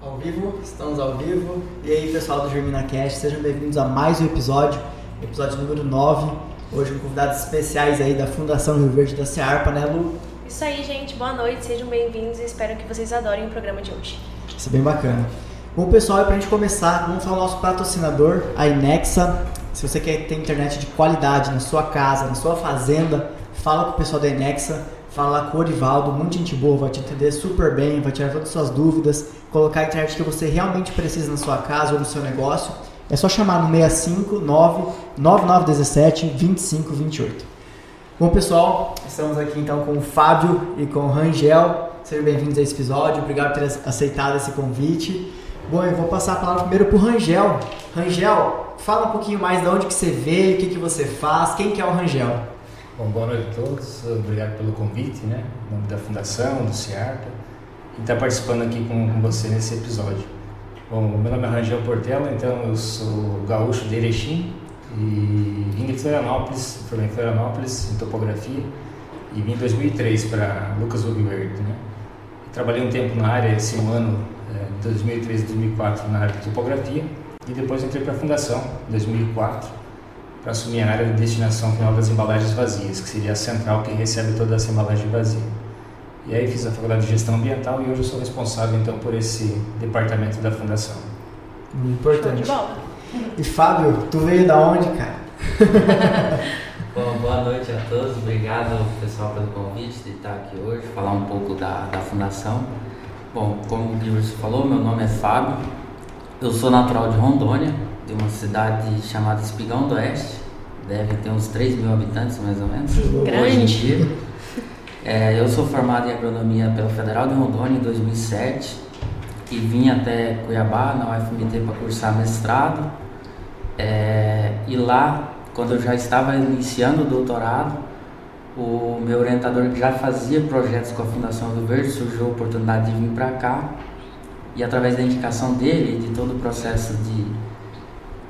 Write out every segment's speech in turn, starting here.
Ao vivo, estamos ao vivo. E aí, pessoal do GerminaCast, sejam bem-vindos a mais um episódio, episódio número 9. Hoje com convidados especiais aí da Fundação Rio Verde da Cearpa, né, Lu? Isso aí, gente. Boa noite, sejam bem-vindos e espero que vocês adorem o programa de hoje. Isso é bem bacana. Bom, pessoal, para a gente começar, vamos falar do nosso patrocinador, a Inexa. Se você quer ter internet de qualidade na sua casa, na sua fazenda, fala com o pessoal da Inexa, fala lá com o Orivaldo, muita gente boa, vai te entender super bem, vai tirar todas as suas dúvidas, colocar a internet que você realmente precisa na sua casa ou no seu negócio. É só chamar no 659 9917 2528. Bom, pessoal, estamos aqui então com o Fábio e com o Rangel. Sejam bem-vindos a esse episódio. Obrigado por ter aceitado esse convite. Bom, eu vou passar a palavra primeiro para o Rangel. Rangel, fala um pouquinho mais de onde que você veio, o que, que você faz, quem que é o Rangel? Bom, boa noite a todos, obrigado pelo convite, né, em nome da Fundação, do CIARPA, e estar participando aqui com, com, você nesse episódio. Bom, meu nome é Rangel Portela, então eu sou gaúcho de Erechim, e vim de Florianópolis, formei em Florianópolis, em topografia, e vim em 2003 para Lucas Verde, né. trabalhei um tempo na área, esse um ano, é, 2003 2004, na área de topografia, e depois entrei para a Fundação, em 2004, para assumir a área de destinação final das embalagens vazias, que seria a central que recebe toda essa embalagem vazia. E aí fiz a faculdade de gestão ambiental e hoje eu sou responsável então por esse departamento da fundação. Importante. E Fábio, tu veio da onde, cara? Bom, boa noite a todos, obrigado pessoal pelo convite de estar aqui hoje, falar um pouco da, da fundação. Bom, como o Gilberto falou, meu nome é Fábio, eu sou natural de Rondônia, de uma cidade chamada Espigão do Oeste. Deve ter uns 3 mil habitantes, mais ou menos. Grande. É, eu sou formado em agronomia pela Federal de Rondônia em 2007 e vim até Cuiabá, na UFMT, para cursar mestrado. É, e lá, quando eu já estava iniciando o doutorado, o meu orientador que já fazia projetos com a Fundação do Verde surgiu a oportunidade de vir para cá e através da indicação dele de todo o processo de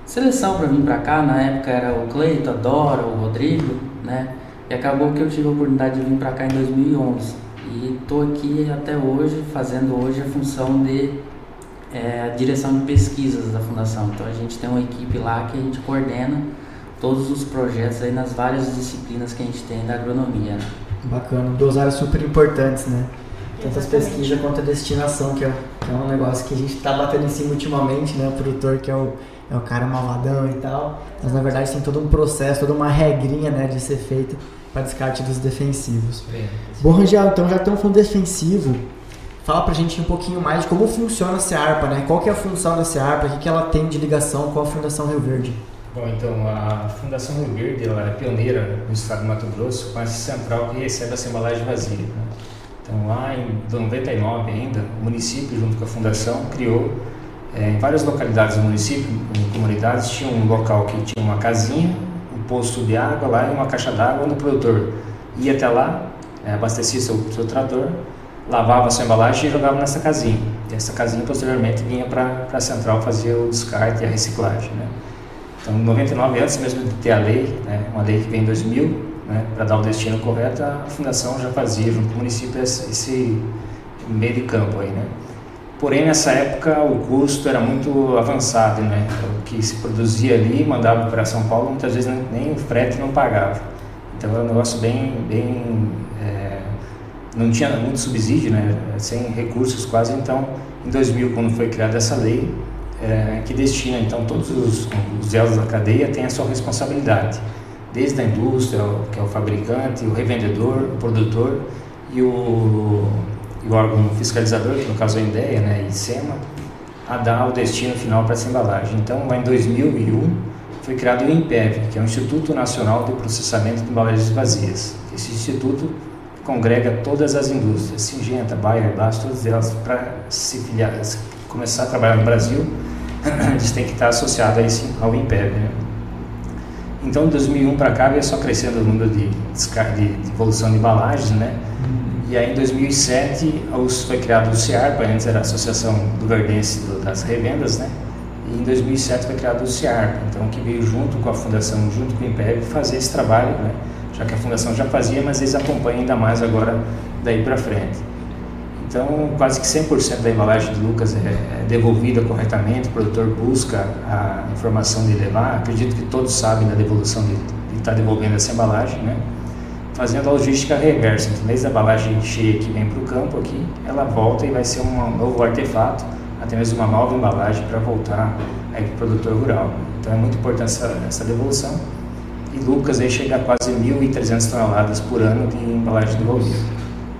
seleção para vir para cá, na época era o Cleito, a Dora, o Rodrigo, né? E acabou que eu tive a oportunidade de vir para cá em 2011. E estou aqui até hoje, fazendo hoje a função de é, direção de pesquisas da Fundação. Então a gente tem uma equipe lá que a gente coordena todos os projetos aí nas várias disciplinas que a gente tem da agronomia. Né? Bacana, duas áreas super importantes, né? Tanto as pesquisas quanto a destinação, que é, que é um negócio que a gente está batendo em cima ultimamente, né? O produtor que é o é o cara malvadão e tal. Mas na verdade tem todo um processo, toda uma regrinha né, de ser feita para descarte dos defensivos. Bom, Rangel, então já estamos falando defensivo. Fala pra gente um pouquinho mais de como funciona a CEARPA, né? Qual que é a função da CEARPA, o que, que ela tem de ligação com a Fundação Rio Verde? Bom, então a Fundação Rio Verde ela é pioneira no estado de Mato Grosso com essa central que recebe essa embalagem vazia. Né? Então lá em 99 ainda, o município junto com a Fundação criou é, em várias localidades do município, em comunidades, tinha um local que tinha uma casinha, um posto de água lá e uma caixa d'água onde o produtor ia até lá, é, abastecia seu, seu trator, lavava sua embalagem e jogava nessa casinha. E essa casinha posteriormente vinha para a central fazer o descarte e a reciclagem. Né? Então, em 99, antes mesmo de ter a lei, né, uma lei que vem em 2000, né, para dar o destino correto, a fundação já fazia junto com o município esse, esse meio de campo aí, né? Porém, nessa época, o custo era muito avançado, né? O que se produzia ali, mandava para São Paulo, muitas vezes nem, o frete não pagava. Então, era um negócio bem... bem é, não tinha muito subsídio, né? Sem recursos quase. Então, em 2000, quando foi criada essa lei, é, que destina, então, todos os, os elos da cadeia têm a sua responsabilidade. Desde a indústria, que é o fabricante, o revendedor, o produtor e o e o órgão fiscalizador, que no caso é a INDEA né, e SEMA, a dar o destino final para essa embalagem. Então, lá em 2001, foi criado o INPEV, que é o Instituto Nacional de Processamento de Embalagens Vazias. Esse instituto congrega todas as indústrias, Singenta, Bayer, Blast, todas elas, para se filiar, começar a trabalhar no Brasil, eles têm que estar associados ao INPEV. Né? Então, de 2001 para cá, veio só crescendo o número de, de, de evolução de embalagens, né? E aí em 2007 foi criado o CIARPA, antes era a Associação do Verdense das Revendas, né? E em 2007 foi criado o CIARPA, então que veio junto com a Fundação, junto com o IMPEV, fazer esse trabalho, né? Já que a Fundação já fazia, mas eles acompanham ainda mais agora daí para frente. Então, quase que 100% da embalagem de Lucas é, é, devolvida corretamente, o produtor busca a informação de levar. Acredito que todos sabem da devolução de estar tá devolvendo essa embalagem, né? Fazendo a logística reversa. Então, desde a embalagem cheia que vem para o campo aqui, ela volta e vai ser um novo artefato, até mesmo uma nova embalagem para voltar para o produtor rural. Então, é muito importante essa, essa devolução. E Lucas aí chega a quase 1.300 toneladas por ano de embalagem devolvida.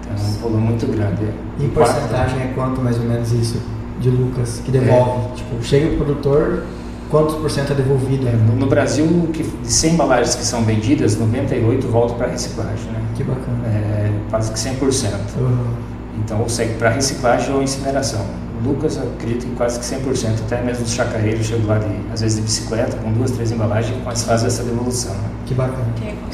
É um volume muito grande. E em porcentagem é quanto mais ou menos isso de Lucas que devolve? É. Tipo, chega o produtor, quantos por cento é devolvido? É, no, Brasil, que, de 100 embalagens que são vendidas, 98 voltam para reciclagem. Né? Que bacana. É, quase que 100%. Uhum. Então, ou segue para reciclagem ou incineração. Lucas, acredito que quase que 100%, até mesmo os chacareiros chegam lá, de, às vezes de bicicleta, com duas, três embalagens, mas fazem essa devolução. Né? Que bacana.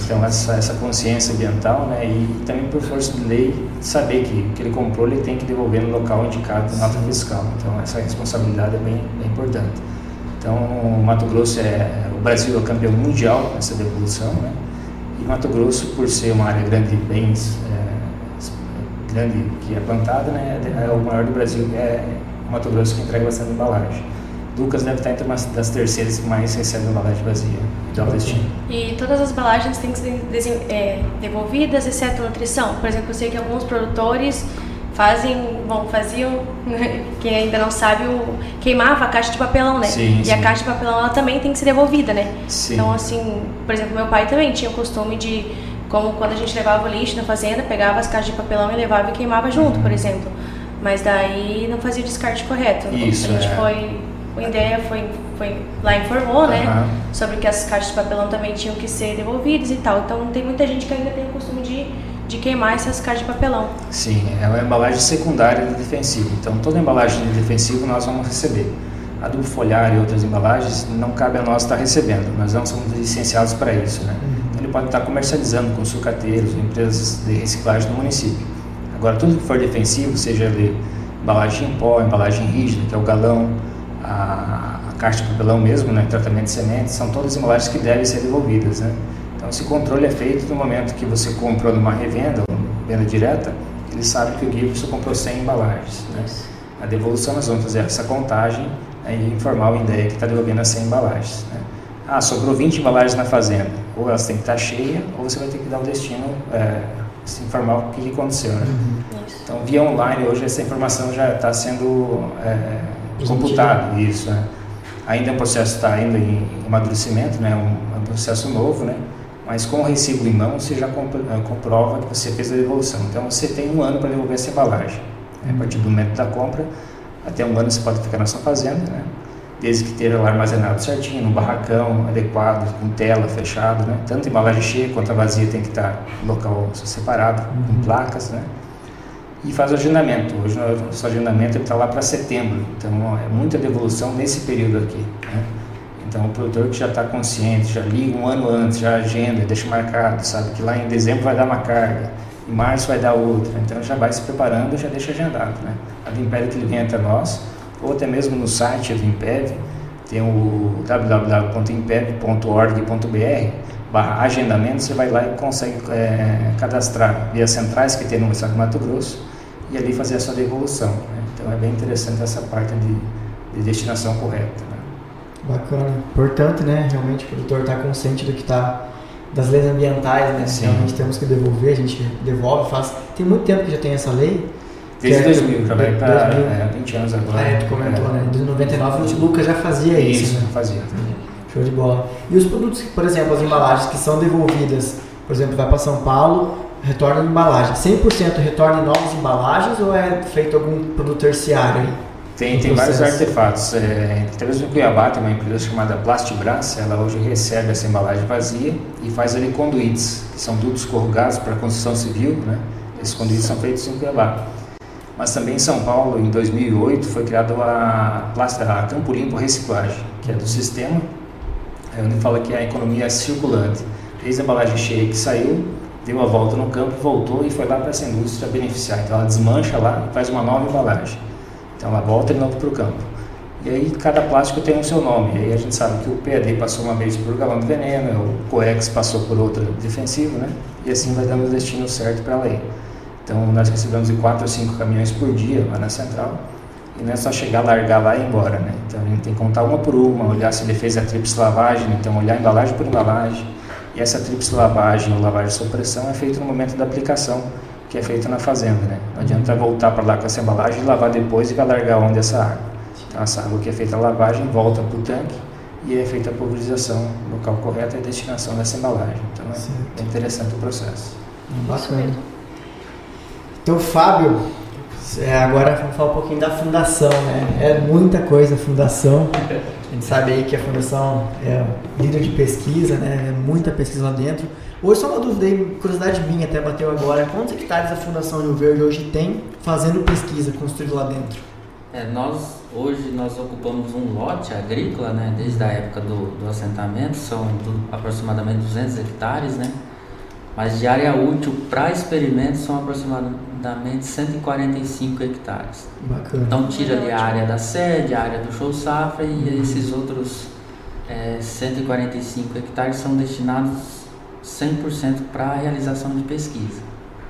Então, essa, essa consciência ambiental, né, e, e, também por força de lei, saber que o que ele comprou ele tem que devolver no local indicado na nota fiscal. Então, essa responsabilidade é bem, bem importante. Então, Mato Grosso é, o Brasil é campeão mundial nessa devolução, né, e Mato Grosso, por ser uma área grande de bens, é, grande que é plantada, né, é o maior do Brasil, é Mato Grosso que entrega bastante embalagem. Lucas deve estar entre uma das terceiras que mais recebe embalagem vazia de autoestima. E todas as embalagens têm que ser é, devolvidas, exceto nutrição? Por exemplo, eu sei que alguns produtores fazem, bom, faziam, quem ainda não sabe, o, queimava a caixa de papelão, né? Sim, e sim. a caixa de papelão ela também tem que ser devolvida, né? Sim. Então, assim, por exemplo, meu pai também tinha o costume de, como quando a gente levava o lixo na fazenda, pegava as caixas de papelão e levava e queimava junto, uhum. por exemplo. Mas daí não fazia o descarte correto. Isso, a gente é. foi o INDEA foi, foi lá informou, né, sobre que as caixas de papelão também tinham que ser devolvidas e tal. Então tem muita gente que ainda tem o costume de, de queimar essas caixas de papelão. Sim, é uma embalagem secundária de defensivo. Então toda embalagem de defensivo nós vamos receber. Adubo foliar e outras embalagens não cabe a nós estar recebendo. Nós não somos licenciados para isso, né? Então, ele pode estar comercializando com sucateiros, empresas de reciclagem do município. Agora tudo que for defensivo, seja ele embalagem em pó, embalagem rígida, que é o galão, a, a caixa de papelão mesmo, né, tratamento de sementes, são todas embalagens que devem ser devolvidas. Né? Esse controle é feito no momento que você comprou numa revenda, venda direta, ele sabe que o Gibson comprou 100 embalagens. Né? A devolução, nós vamos fazer essa contagem né, e informar o INDEA que está devolvendo as 100 embalagens. Né? Ah, sobrou 20 embalagens na fazenda. Ou elas têm que estar cheias, ou você vai ter que dar o destino, é, se informar o que aconteceu. Né? Uhum. Então, via online, hoje essa informação já está sendo é, computado, isso. Né? Ainda o processo está ainda em amadurecimento, né? Um, um, processo novo, né? Mas com o recibo em mão, você já eh, comprova que você fez a devolução. Então, você tem um ano para devolver essa embalagem. Né? A partir do momento da compra, até um ano você pode ficar na sua fazenda, né? Desde que esteja lá armazenado certinho, num barracão adequado, com tela, fechado, né? Tanto a embalagem cheia quanto a vazia tem que estar no local separado, com placas, né? e faz o agendamento. Hoje o nosso agendamento está lá para setembro, então é muita devolução nesse período aqui. Né? Então o produtor que já está consciente, já liga um ano antes, já agenda, deixa marcado, sabe que lá em dezembro vai dar uma carga, em março vai dar outra, então já vai se preparando, já deixa agendado. Né? A do impede que ele vem até nós, ou até mesmo no site do Impev, tem o www.impev.org.br barra agendamento, você vai lá e consegue é, cadastrar via centrais que tem no estado de Mato Grosso e ali fazer a sua devolução. Né? Então é bem interessante essa parte de, de destinação correta. Bacana. Importante, né? Realmente o produtor está consciente do que está das leis ambientais, né? Sim. Realmente temos que devolver, a gente devolve, faz. Tem muito tempo que já tem essa lei. Desde é, 2000, já vai para é, 20 anos agora. É, tu comentou, é. né? Desde 99 o Lucas já fazia isso. Isso, né? fazia. Show de bola. E os produtos, por exemplo, as embalagens que são devolvidas, por exemplo, vai para São Paulo, retorna em embalagem. 100% retorna em novas embalagens ou é feito algum produto terciário aí? Tem, tem vários artefatos. É, até mesmo em Cuiabá tem uma empresa chamada Plastibras, ela hoje recebe essa embalagem vazia e faz ali conduítes, que são dutos corrugados para construção civil, né? Esses conduítes são feitos em Cuiabá. Mas também em São Paulo, em 2008, foi criada a, a Campo Limpo Reciclagem, que é do sistema, é onde fala que a economia é circulante. Desde a embalagem cheia que saiu, deu a volta no campo, voltou e foi lá para essa indústria beneficiar. Então ela desmancha lá e faz uma nova embalagem. Então ela volta de novo para o campo. E aí cada plástico tem o seu nome. E aí a gente sabe que o PAD passou uma vez por galão de veneno, o Coex passou por outra defensivo, né? E assim vai dando o destino certo para ela aí. Então nós recebemos de 4 a 5 caminhões por dia lá na central. E não é só chegar, largar lá e ir embora, né? Então a gente tem que contar uma por uma, olhar se ele fez a tríplice lavagem, então olhar embalagem por embalagem. E essa tríplice lavagem ou lavagem supressão é feita no momento da aplicação, que é feita na fazenda, né? Não adianta voltar para lá com essa embalagem e lavar depois e vai largar onde essa água. Então essa água que é feita a lavagem volta para o tanque e é feita a pulverização local correto e a destinação dessa embalagem. Então é, é interessante o processo. Bacana. Então, Fábio, é, agora vamos falar um pouquinho da fundação, né? É muita coisa a fundação. A gente sabe aí que a fundação é líder de pesquisa, né? É muita pesquisa lá dentro. Hoje só uma dúvida aí, curiosidade minha até bateu agora. Quantos hectares a Fundação Rio Verde hoje tem fazendo pesquisa construído lá dentro? É, nós hoje nós ocupamos um lote agrícola, né? Desde a época do, do assentamento, são do, aproximadamente 200 hectares, né? Mas de área útil para experimentos são aproximadamente 145 hectares. Bacana. Então tira ali a área da sede, a área do show safra e esses outros é, 145 hectares são destinados 100% para a realização de pesquisa.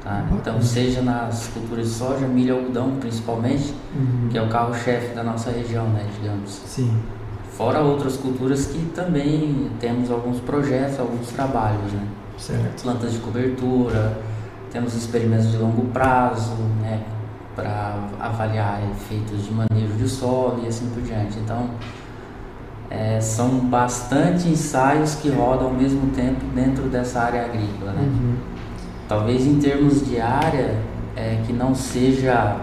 Tá? Então seja nas culturas de soja, milho, algodão principalmente, Uhum. que é o carro-chefe da nossa região, né, digamos. Sim. Fora outras culturas que também temos alguns projetos, alguns trabalhos, né? Certo. plantas de cobertura, temos experimentos de longo prazo, né, para avaliar efeitos de manejo de solo e assim por diante. Então, é, são bastante ensaios que rodam ao mesmo tempo dentro dessa área agrícola, né? Uhum. Talvez em termos de área é, que não seja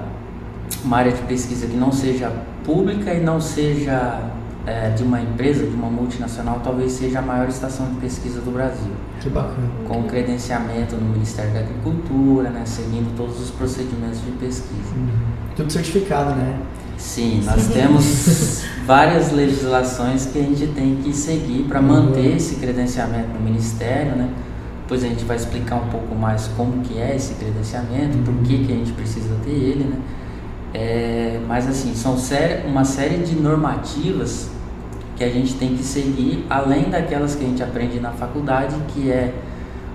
uma área de pesquisa que não seja pública e não seja é, de uma empresa, de uma multinacional, talvez seja a maior estação de pesquisa do Brasil Que bacana. com credenciamento no Ministério da Agricultura, né, seguindo todos os procedimentos de pesquisa. Uhum. Tudo certificado, né? Sim, nós temos várias legislações que a gente tem que seguir para Uhum. manter esse credenciamento no Ministério, né? Depois a gente vai explicar um pouco mais como que é esse credenciamento, por que, que a gente precisa ter ele, né? É, mas assim, são uma série de normativas que a gente tem que seguir, além daquelas que a gente aprende na faculdade, que é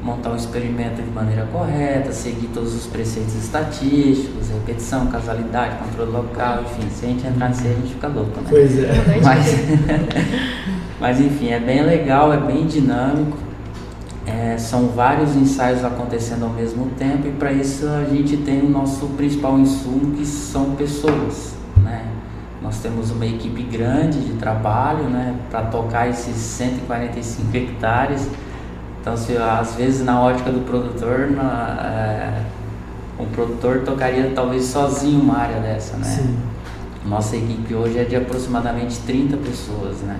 montar um experimento de maneira correta, seguir todos os preceitos estatísticos, repetição, causalidade, controle local, enfim, se a gente entrar nisso aí, a gente fica louco, né? Pois é. Mas, mas enfim, é bem legal, é bem dinâmico. É, são vários ensaios acontecendo ao mesmo tempo e para isso a gente tem o nosso principal insumo que são pessoas, né? Nós temos uma equipe grande de trabalho, né, para tocar esses 145 hectares. Então, se, às vezes na ótica do produtor, na, é, um produtor tocaria talvez sozinho uma área dessa, né? Sim. Nossa equipe hoje é de aproximadamente 30 pessoas, né?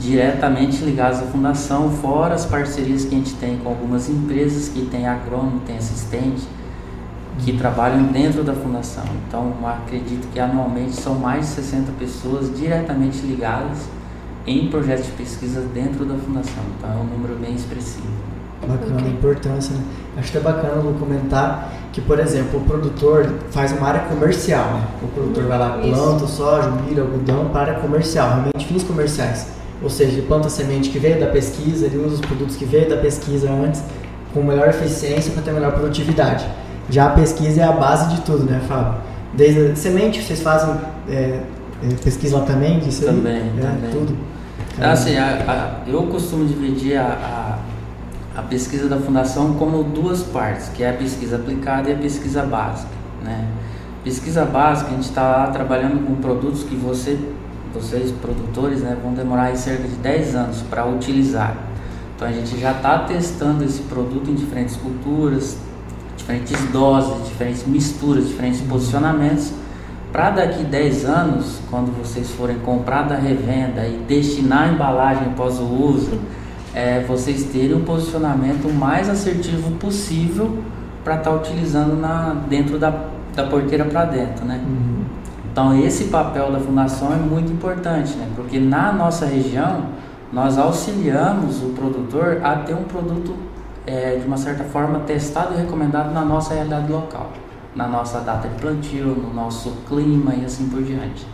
Diretamente ligadas à fundação, fora as parcerias que a gente tem com algumas empresas que tem agrônomo, tem assistente, que trabalham dentro da fundação. Então, acredito que anualmente são mais de 60 pessoas diretamente ligadas em projetos de pesquisa dentro da fundação. Então, é um número bem expressivo. Bacana, Ok. a importância, né? Acho que é bacana no comentar que, por exemplo, o produtor faz uma área comercial, né? O produtor vai lá, Isso. planta o soja, o milho, o algodão para área comercial, realmente fins comerciais. Ou seja, ele planta a semente que veio da pesquisa, ele usa os produtos que veio da pesquisa antes, com melhor eficiência para ter melhor produtividade. Já a pesquisa é a base de tudo, né, Fábio? Desde a semente, vocês fazem é, pesquisa lá também disso aí? Também, é, também. tudo. Assim, a- a- eu costumo dividir a, a, a pesquisa da fundação como duas partes, que é a pesquisa aplicada e a pesquisa básica, né? Pesquisa básica, a gente está lá trabalhando com produtos que você, vocês produtores, né, vão demorar aí cerca de 10 anos para utilizar. Então a gente já está testando esse produto em diferentes culturas, diferentes doses, diferentes misturas, diferentes posicionamentos, para daqui 10 anos, quando vocês forem comprar da revenda e destinar a embalagem após o uso, é, vocês terem um posicionamento mais assertivo possível para estar utilizando na, dentro da, da porteira para dentro, né? Uhum. Então esse papel da fundação é muito importante, né? Porque na nossa região nós auxiliamos o produtor a ter um produto é, de uma certa forma testado e recomendado na nossa realidade local, na nossa data de plantio, no nosso clima e assim por diante.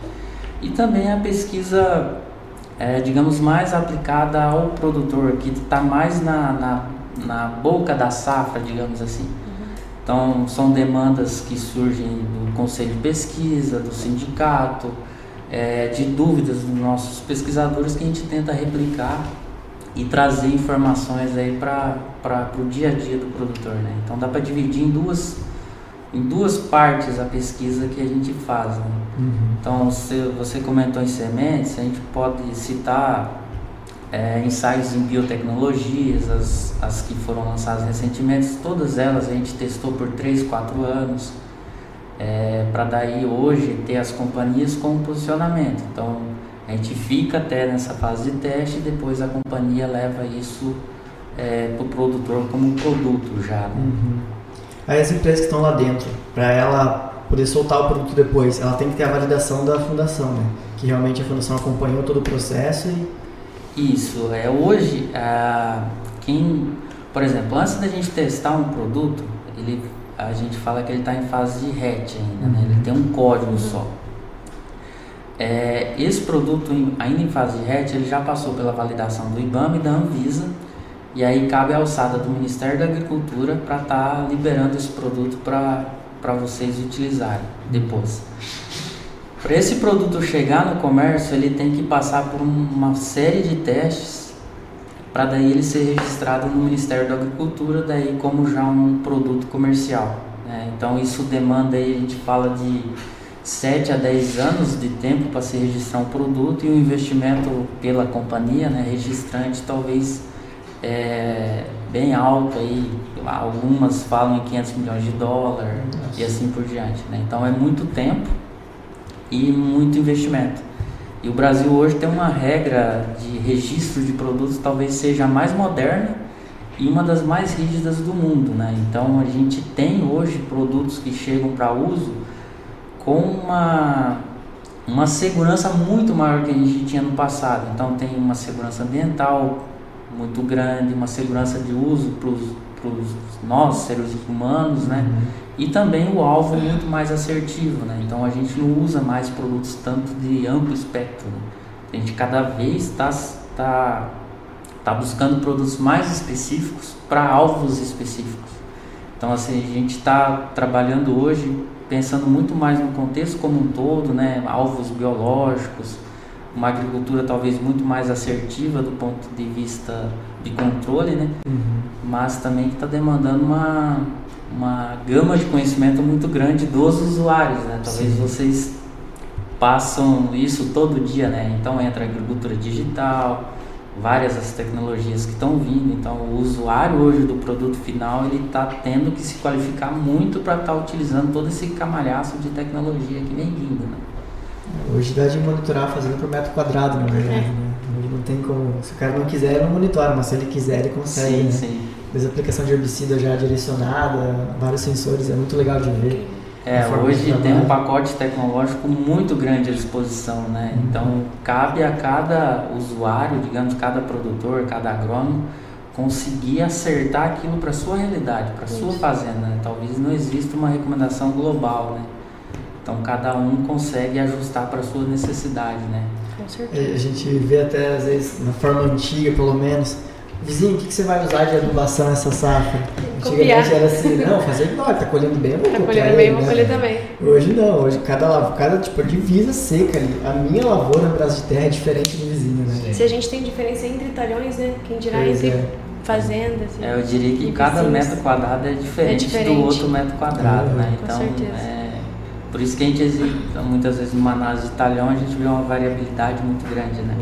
E também a pesquisa, é, digamos, mais aplicada ao produtor, que está mais na, na, na boca da safra, digamos assim. Então, são demandas que surgem do conselho de pesquisa, do sindicato, é, de dúvidas dos nossos pesquisadores que a gente tenta replicar e trazer informações aí para o dia a dia do produtor. Né? Então, dá para dividir em duas, em duas partes a pesquisa que a gente faz. Né? Uhum. Então, se você comentou em sementes, a gente pode citar é, ensaios em biotecnologias, as, as que foram lançadas recentemente, todas elas a gente testou por 3, 4 anos, é, para daí hoje ter as companhias com posicionamento. Então a gente fica até nessa fase de teste e depois a companhia leva isso é, para o produtor como um produto já. Né? Uhum. Aí as empresas que estão lá dentro, para ela poder soltar o produto depois, ela tem que ter a validação da fundação, né? Que realmente a fundação acompanhou todo o processo e isso, é hoje, a, quem, por exemplo, antes da gente testar um produto, ele, a gente fala que ele está em fase de hatch ainda, né? ele tem um código só. É, esse produto, ainda em fase de hatch, ele já passou pela validação do IBAMA e da Anvisa, e aí cabe a alçada do Ministério da Agricultura para estar tá liberando esse produto para vocês utilizarem depois. Para esse produto chegar no comércio, ele tem que passar por uma série de testes para daí ele ser registrado no Ministério da Agricultura, daí como já um produto comercial. Né? Então isso demanda aí, a gente fala de 7 a 10 anos de tempo para se registrar um produto e o investimento pela companhia, né, registrante, talvez é, bem alto aí, algumas falam em 500 milhões de dólares e assim por diante. Né? Então é muito tempo e muito investimento. E o Brasil hoje tem uma regra de registro de produtos talvez seja a mais moderna e uma das mais rígidas do mundo, né? Então a gente tem hoje produtos que chegam para uso com uma uma segurança muito maior que a gente tinha no passado. Então tem uma segurança ambiental muito grande, uma segurança de uso para os nós seres humanos, né? Uhum e também o alvo é muito mais assertivo, né? Então a gente não usa mais produtos tanto de amplo espectro. Né? A gente cada vez está tá, tá buscando produtos mais específicos para alvos específicos. Então assim a gente está trabalhando hoje pensando muito mais no contexto como um todo, né? Alvos biológicos, uma agricultura talvez muito mais assertiva do ponto de vista de controle, né? Uhum. Mas também que está demandando uma uma gama de conhecimento muito grande dos usuários, né? Talvez Sim. vocês passam isso todo dia, né? Então entra a agricultura digital, várias as tecnologias que estão vindo. Então o usuário hoje do produto final ele está tendo que se qualificar muito para estar tá utilizando todo esse camalhaço de tecnologia que vem vindo, né? Hoje dá de monitorar fazendo por metro quadrado, na verdade. É. Né? não tem como. Se o cara não quiser, ele não monitora, mas se ele quiser, ele consegue. Sim, né? sim. A aplicação de herbicida já direcionada, vários sensores, é muito legal de ver. É, hoje tem um pacote tecnológico muito grande à disposição, né? Uhum. Então cabe a cada usuário, digamos, cada produtor, cada agrônomo, conseguir acertar aquilo para sua realidade, para sua fazenda. Né? Talvez não exista uma recomendação global, né? Então cada um consegue ajustar para sua necessidade, né? Com certeza. A gente vê até às vezes na forma antiga, pelo menos, Vizinho, o que, que você vai usar de adubação essa safra? Antigamente era assim, não, fazer igual, tá colhendo bem, eu vou Tá colhendo bem, vou né? colher também. Hoje não, hoje cada, cada tipo de divisa seca ali. A minha lavoura no braço de terra é diferente do vizinho, né? Se a gente tem diferença entre talhões, né? Quem dirá pois entre é. fazendas. É, eu diria que cada metro quadrado é diferente, é diferente, do outro metro quadrado, né? Então, Com certeza. É, por isso que a gente, muitas vezes, numa análise de talhão, a gente vê uma variabilidade muito grande, né?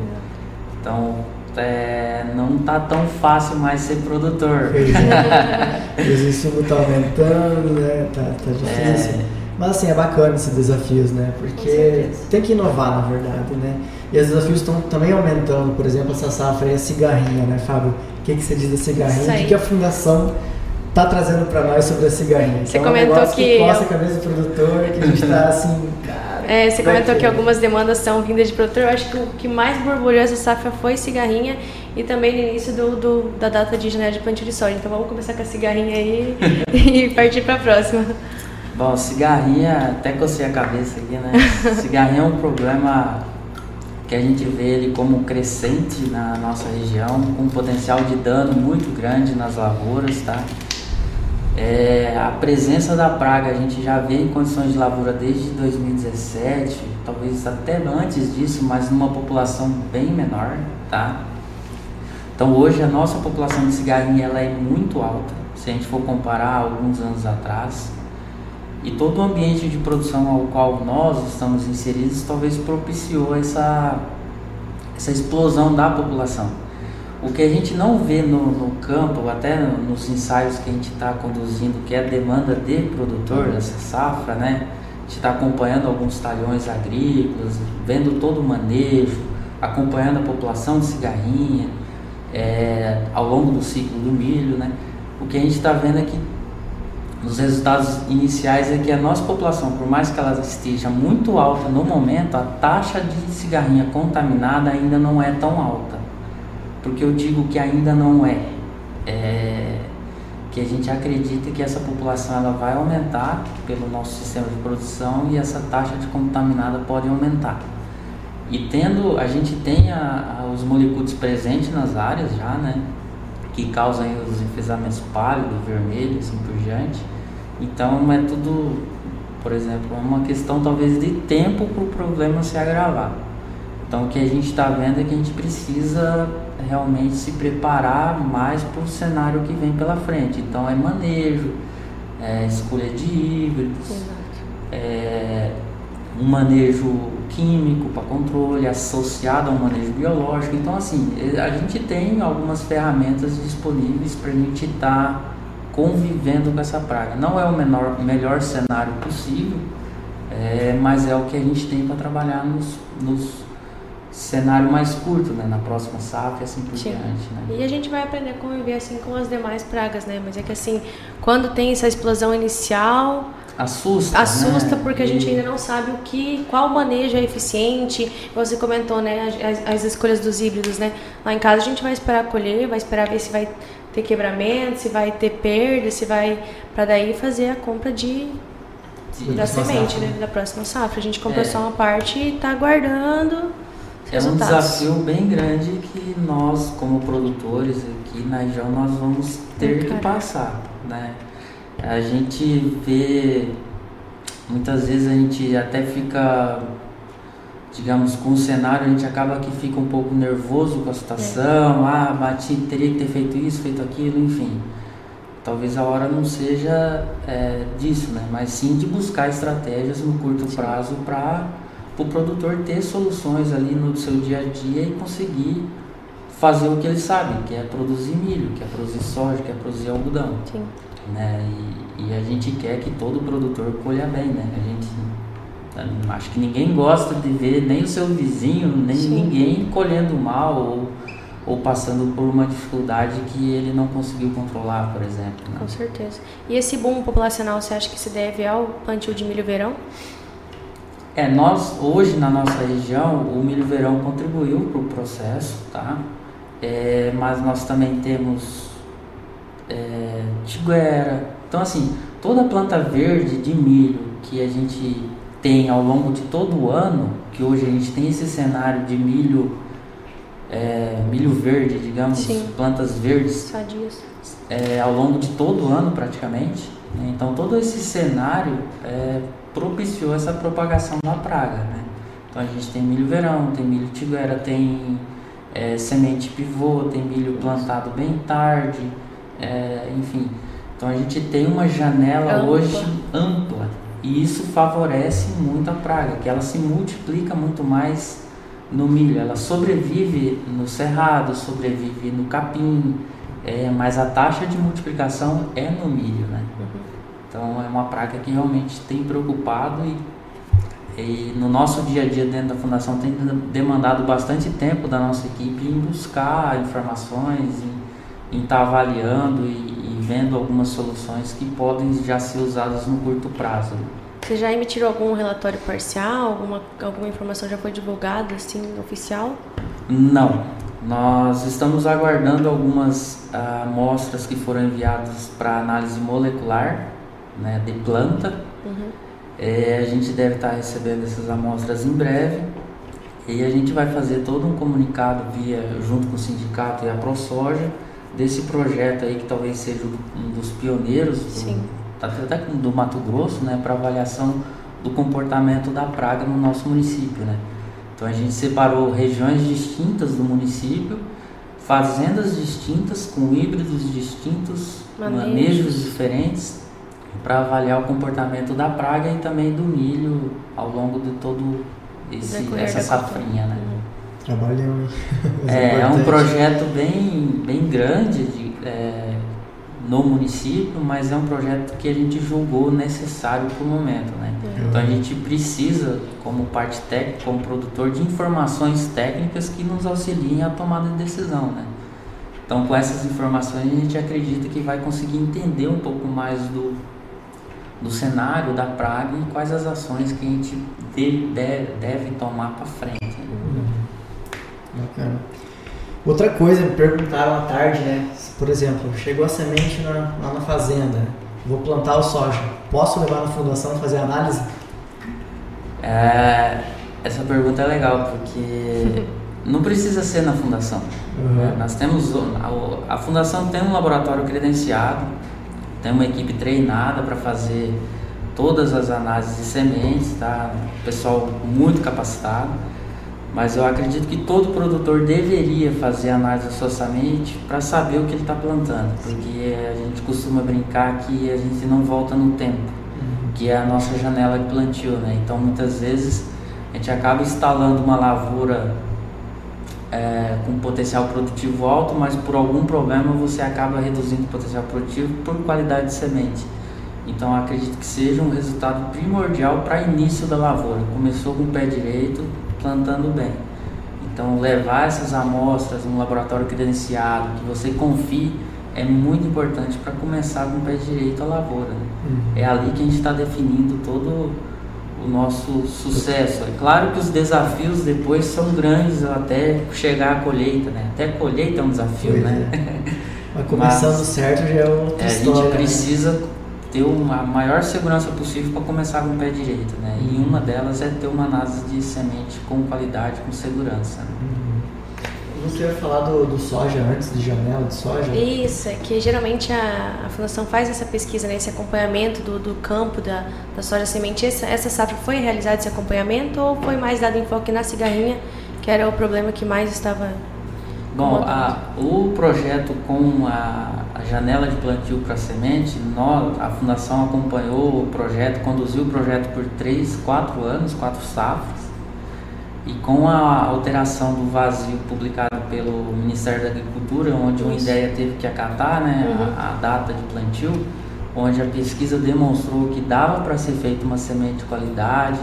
Então, é, não tá tão fácil mais ser produtor. É. Os insumos estão aumentando, né? Tá, tá difícil. É. Mas assim, é bacana esses desafios, né? Porque tem que inovar, na verdade, né? E os desafios estão também aumentando. Por exemplo, essa safra aí, a cigarrinha, né, Fábio? O que, que você diz da cigarrinha? O que, que a fundação tá trazendo para nós sobre a cigarrinha? Você é um comentou que... que a cabeça do produtor, que a gente tá assim, é, você comentou que algumas demandas são vindas de produtor. Eu acho que o que mais borbulhou essa safra foi cigarrinha e também no início do, do da data de janela de plantio de soja. Então vamos começar com a cigarrinha aí e partir para a próxima. Bom, cigarrinha, até cocei a cabeça aqui, né? cigarrinha é um problema que a gente vê ele como crescente na nossa região, com um potencial de dano muito grande nas lavouras, tá? É, a presença da praga a gente já vê em condições de lavoura desde 2017, talvez até antes disso, mas numa população bem menor, tá? Então hoje a nossa população de cigarrinha ela é muito alta, se a gente for comparar alguns anos atrás. E todo o ambiente de produção ao qual nós estamos inseridos talvez propiciou essa, essa explosão da população. O que a gente não vê no, no campo, até nos ensaios que a gente está conduzindo, que é a demanda de produtor, essa safra, né? A gente está acompanhando alguns talhões agrícolas, vendo todo o manejo, acompanhando a população de cigarrinha é, ao longo do ciclo do milho, né? O que a gente está vendo é que os resultados iniciais é que a nossa população, por mais que ela esteja muito alta no momento, a taxa de cigarrinha contaminada ainda não é tão alta. Porque eu digo que ainda não é, é que a gente acredita que essa população ela vai aumentar pelo nosso sistema de produção e essa taxa de contaminada pode aumentar. E tendo, a gente tem a, a, os molicutes presentes nas áreas já, né? Que causam os enfesamentos pálidos, vermelhos, assim por diante. Então é tudo, por exemplo, é uma questão talvez de tempo para o problema se agravar. Então o que a gente está vendo é que a gente precisa realmente se preparar mais para o cenário que vem pela frente. Então é manejo, é escolha de híbridos, é um manejo químico para controle associado a um manejo biológico. Então assim, a gente tem algumas ferramentas disponíveis para a gente estar tá convivendo com essa praga. Não é o menor, melhor cenário possível, é, mas é o que a gente tem para trabalhar nos, nos cenário mais curto, né? Na próxima safra e assim por Sim. diante, né? E a gente vai aprender a conviver assim com as demais pragas, né? Mas é que assim, quando tem essa explosão inicial, assusta, assusta né? porque a gente ainda não sabe o que, qual manejo é eficiente. Você comentou, né, as, as, escolhas dos híbridos, né? Lá em casa a gente vai esperar colher, vai esperar ver se vai ter quebramento, se vai ter perda, se vai para daí fazer a compra de da semente, né? Da próxima safra. A gente comprou é. só uma parte e está aguardando é um desafio bem grande que nós, como produtores aqui na região, nós vamos ter que passar, né? A gente vê, muitas vezes a gente até fica, digamos, com o cenário, a gente acaba que fica um pouco nervoso com a situação, é. ah, bati, teria que ter feito isso, feito aquilo, enfim. Talvez a hora não seja é, disso, né? Mas sim de buscar estratégias no curto sim. prazo para o produtor ter soluções ali no seu dia a dia e conseguir fazer o que ele sabe, que é produzir milho, que é produzir soja, que é produzir algodão. Sim. Né? E, e, a gente quer que todo produtor colha bem, né? A gente acho que ninguém gosta de ver nem o seu vizinho, nem Sim. ninguém colhendo mal ou, ou passando por uma dificuldade que ele não conseguiu controlar, por exemplo. Né? Com certeza. E esse boom populacional, você acha que se deve ao plantio de milho verão? É, nós hoje na nossa região o milho verão contribuiu para o processo, tá? É, mas nós também temos é, tiguera. Então assim, toda planta verde de milho que a gente tem ao longo de todo o ano, que hoje a gente tem esse cenário de milho é, milho verde, digamos, Sim. plantas verdes é, ao longo de todo o ano praticamente. Né? Então todo esse cenário é, propiciou essa propagação da praga, né? Então a gente tem milho verão, tem milho tiguera, tem é, semente pivô, tem milho plantado bem tarde, é, enfim. Então a gente tem uma janela ampla. hoje ampla e isso favorece muito a praga, que ela se multiplica muito mais no milho. Ela sobrevive no cerrado, sobrevive no capim, é, mas a taxa de multiplicação é no milho, né? Uhum. Então é uma praga que realmente tem preocupado e, e no nosso dia a dia dentro da fundação tem demandado bastante tempo da nossa equipe em buscar informações, em estar tá avaliando e, e vendo algumas soluções que podem já ser usadas no curto prazo. Você já emitiram algum relatório parcial? Alguma, alguma informação já foi divulgada, assim, oficial? Não. Nós estamos aguardando algumas ah, amostras que foram enviadas para análise molecular né, de planta. Uhum. É, a gente deve estar recebendo essas amostras em breve e a gente vai fazer todo um comunicado via junto com o sindicato e a ProSoja, desse projeto aí que talvez seja um dos pioneiros do, tá até do Mato Grosso, né, para avaliação do comportamento da praga no nosso município, né? Então a gente separou regiões distintas do município, fazendas distintas com híbridos distintos, manejos, manejos diferentes para avaliar o comportamento da praga e também do milho ao longo de todo esse, essa safrinha, né? Trabalhão, é, é um projeto bem, bem grande de, é, no município, mas é um projeto que a gente julgou necessário para o momento, né? Uhum. Então a gente precisa, como parte técnica, como produtor, de informações técnicas que nos auxiliem a tomada de decisão, né? Então com essas informações a gente acredita que vai conseguir entender um pouco mais do, do cenário da praga e quais as ações que a gente deve, deve tomar para frente. Bacana. Outra coisa, me perguntaram à tarde, né? Por exemplo, chegou a semente na, lá na fazenda, vou plantar o soja, posso levar na fundação e fazer análise? É, essa pergunta é legal, porque não precisa ser na fundação. Uhum. Nós temos, a, a fundação tem um laboratório credenciado, tem uma equipe treinada para fazer todas as análises de sementes, tá? Pessoal muito capacitado. Mas eu acredito que todo produtor deveria fazer análise da sua semente para saber o que ele está plantando, porque a gente costuma brincar que a gente não volta no tempo, uhum. que é a nossa janela de plantio, né? Então muitas vezes a gente acaba instalando uma lavoura é, com potencial produtivo alto, mas por algum problema você acaba reduzindo o potencial produtivo por qualidade de semente. Então acredito que seja um resultado primordial para início da lavoura. Começou com o pé direito, plantando bem. Então levar essas amostras no laboratório credenciado, que você confie, é muito importante para começar com o pé direito a lavoura. Né? Uhum. É ali que a gente está definindo todo o nosso sucesso. É claro que os desafios depois são grandes até chegar à colheita, né? Até colheita é um desafio, pois né? É. Mas começando Mas, certo já é outra é, história. A gente né? precisa né? ter uma maior segurança possível para começar com o pé direito, né? E uma delas é ter uma análise de semente com qualidade, com segurança. Né? Você ia falar do, do, soja antes, de janela de soja? Isso, é que geralmente a, a Fundação faz essa pesquisa, né, esse acompanhamento do, do campo da, da soja semente. Essa, essa safra foi realizado esse acompanhamento ou foi mais dado enfoque na cigarrinha, que era o problema que mais estava. Bom, a, o projeto com a, a janela de plantio para semente, nós, a Fundação acompanhou o projeto, conduziu o projeto por três, quatro anos, quatro safras. E com a alteração do vazio publicado pelo Ministério da Agricultura, onde o IDEA teve que acatar né, uhum. a, a, data de plantio, onde a pesquisa demonstrou que dava para ser feita uma semente de qualidade,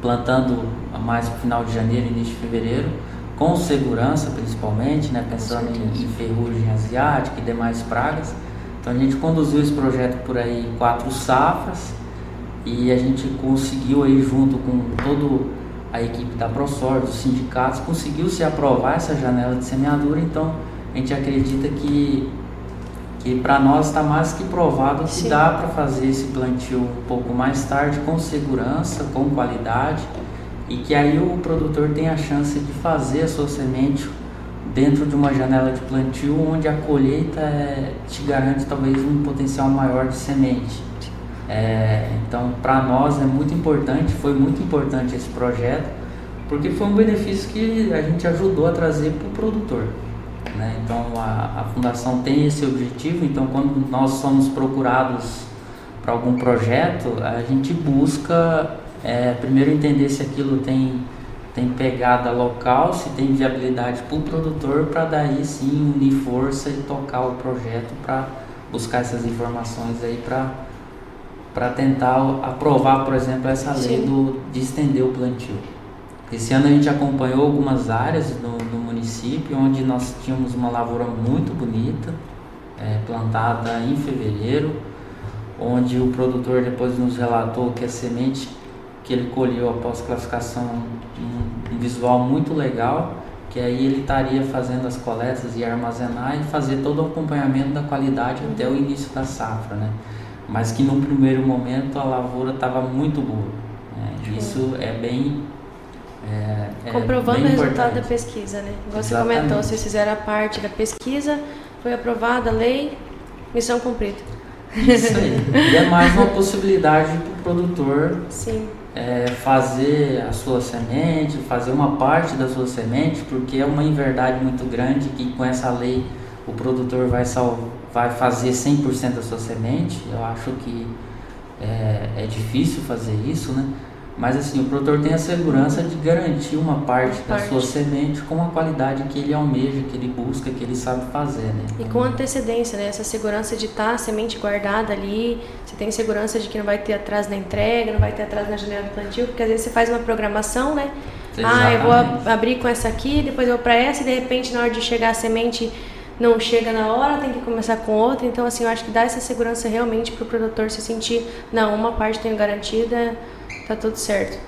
plantando mais no final de janeiro, início de fevereiro, com segurança principalmente, né, pensando em, em ferrugem asiática e demais pragas. Então a gente conduziu esse projeto por aí quatro safras e a gente conseguiu aí junto com todo a equipe da ProSoja, os sindicatos, conseguiu se aprovar essa janela de semeadura, então a gente acredita que, que para nós está mais que provado que Sim. dá para fazer esse plantio um pouco mais tarde, com segurança, com qualidade, e que aí o produtor tem a chance de fazer a sua semente dentro de uma janela de plantio onde a colheita é, te garante talvez um potencial maior de semente. É, então, para nós é muito importante, foi muito importante esse projeto, porque foi um benefício que a gente ajudou a trazer para o produtor. Né? Então, a, a fundação tem esse objetivo. Então, quando nós somos procurados para algum projeto, a gente busca é, primeiro entender se aquilo tem tem pegada local, se tem viabilidade para o produtor, para daí sim unir força e tocar o projeto para buscar essas informações aí para para tentar aprovar, por exemplo, essa lei do, de estender o plantio. Esse ano a gente acompanhou algumas áreas no, no município onde nós tínhamos uma lavoura muito bonita, é, plantada em fevereiro, onde o produtor depois nos relatou que a semente que ele colheu após classificação um, um visual muito legal, que aí ele estaria fazendo as coletas e armazenar e fazer todo o acompanhamento da qualidade até o início da safra, né? Mas que no primeiro momento a lavoura estava muito boa. Né? Isso é bem. É, é Comprovando bem o resultado da pesquisa, né? Igual você comentou, vocês fizeram a parte da pesquisa, foi aprovada a lei, missão cumprida. Isso aí. e é mais uma possibilidade para o produtor Sim. é, fazer a sua semente, fazer uma parte da sua semente, porque é uma inverdade muito grande que com essa lei o produtor vai, sal, vai fazer 100% da sua semente. Eu acho que é, é difícil fazer isso, né? Mas assim, o produtor tem a segurança de garantir uma parte, Uma da parte. sua semente com a qualidade que ele almeja, que ele busca, que ele sabe fazer, né? E com antecedência, né? Essa segurança de estar a semente guardada ali, você tem segurança de que não vai ter atraso na entrega, não vai ter atraso na janela do plantio, porque às vezes você faz uma programação, né? Ah, eu vou Exatamente. ab- abrir com essa aqui, depois eu vou para essa e de repente na hora de chegar a semente não chega na hora, tem que começar com outra. Então assim, eu acho que dá essa segurança realmente para o produtor se sentir, não, uma parte tenho garantida, tá tudo certo.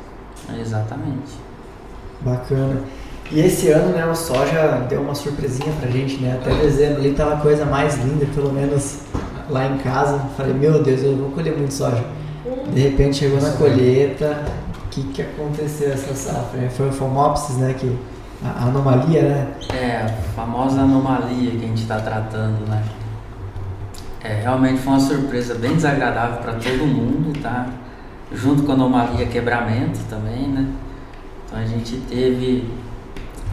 Exatamente. Bacana. E esse ano, né, o soja deu uma surpresinha pra gente, né? Até dezembro ali tava a coisa mais linda, pelo menos lá em casa. Falei, meu Deus, eu vou colher muito soja. De repente chegou na colheita, o que, que aconteceu essa safra? Foi o Fomopsis, né? Que, a anomalia, né? É, a famosa anomalia que a gente está tratando, né? É, realmente foi uma surpresa bem desagradável para todo mundo, tá? Junto com a anomalia quebramento também, né? Então a gente teve,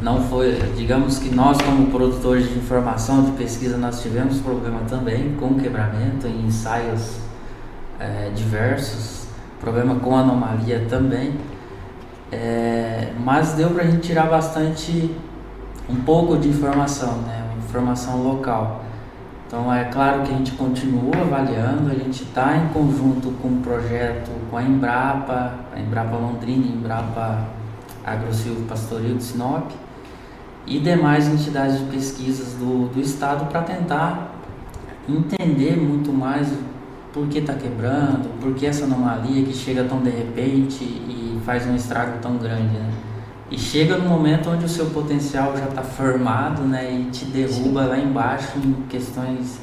não foi, digamos que nós como produtores de informação, de pesquisa, nós tivemos problema também com quebramento em ensaios é, diversos, problema com anomalia também. É, mas deu para a gente tirar bastante, um pouco de informação, né? Informação local. Então é claro que a gente continua avaliando, a gente está em conjunto com o projeto com a Embrapa, a Embrapa Londrina, a Embrapa Agrosilvo Pastoril de Sinop e demais entidades de pesquisas do, do estado para tentar entender muito mais por que está quebrando, por que essa anomalia que chega tão de repente e faz um estrago tão grande, né? E chega no momento onde o seu potencial já está formado, né? E te derruba lá embaixo em questões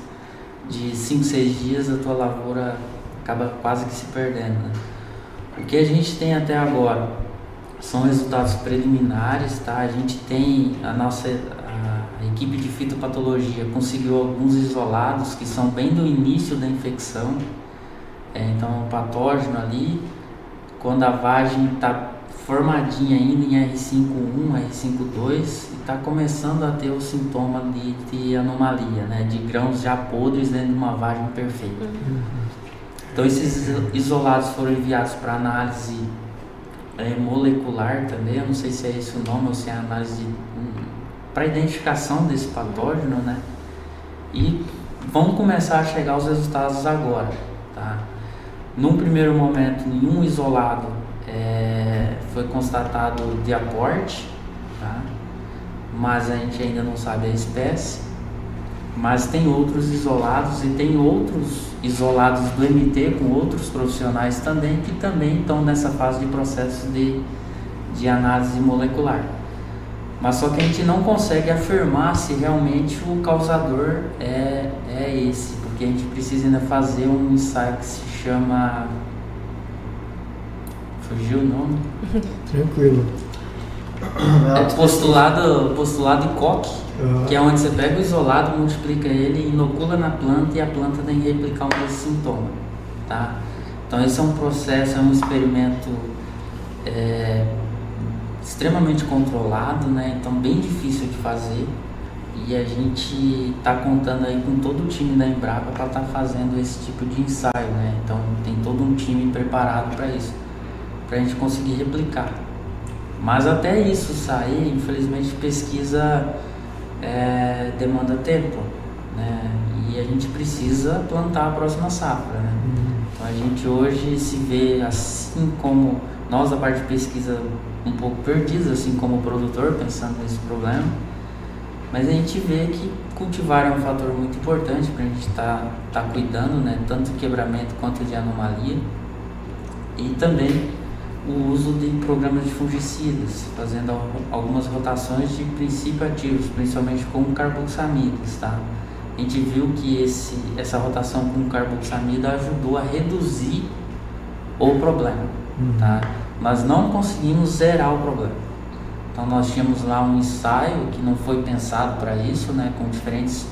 de 5, 6 dias a tua lavoura acaba quase que se perdendo, né? O que a gente tem até agora são resultados preliminares, tá? A gente tem a nossa a equipe de fitopatologia conseguiu alguns isolados que são bem do início da infecção. É, então, o patógeno ali, quando a vagem está formadinha ainda em R5.1, R5.2 e está começando a ter o sintoma de, de anomalia, né? De grãos já podres dentro de uma vagem perfeita. Então, esses isolados foram enviados para análise é, molecular também, eu não sei se é esse o nome ou se é análise para identificação desse patógeno, né? E vão começar a chegar os resultados agora, tá? Num primeiro momento, nenhum isolado é, foi constatado de aporte, tá? Mas a gente ainda não sabe a espécie. Mas tem outros isolados e tem outros isolados do MT com outros profissionais também que também estão nessa fase de processo de, de análise molecular. Mas só que a gente não consegue afirmar se realmente o causador é, é esse, porque a gente precisa ainda fazer um ensaio que se chama. Fugiu o nome? Tranquilo. É postulado, postulado Koch, Uhum. que é onde você pega o isolado, multiplica ele, inocula na planta e a planta tem que replicar um desse sintoma, tá? Então esse é um processo, é um experimento é, extremamente controlado, né? Então bem difícil de fazer e a gente está contando aí com todo o time da Embrapa para estar fazendo esse tipo de ensaio, né? Então tem todo um time preparado para isso, para a gente conseguir replicar. Mas até isso sair, infelizmente pesquisa é, demanda tempo, né? E a gente precisa plantar a próxima safra, né? Então a gente hoje se vê assim como nós da parte de pesquisa um pouco perdidos, assim como o produtor pensando nesse problema, mas a gente vê que cultivar é um fator muito importante para a gente estar tá, tá cuidando, né? Tanto de quebramento quanto de anomalia e também o uso de programas de fungicidas, fazendo al- algumas rotações de princípio ativos, principalmente com carboxamidas, tá? A gente viu que esse, essa rotação com carboxamida ajudou a reduzir o problema, tá? Mas não conseguimos zerar o problema. Então nós tínhamos lá um ensaio que não foi pensado para isso, né? Com diferentes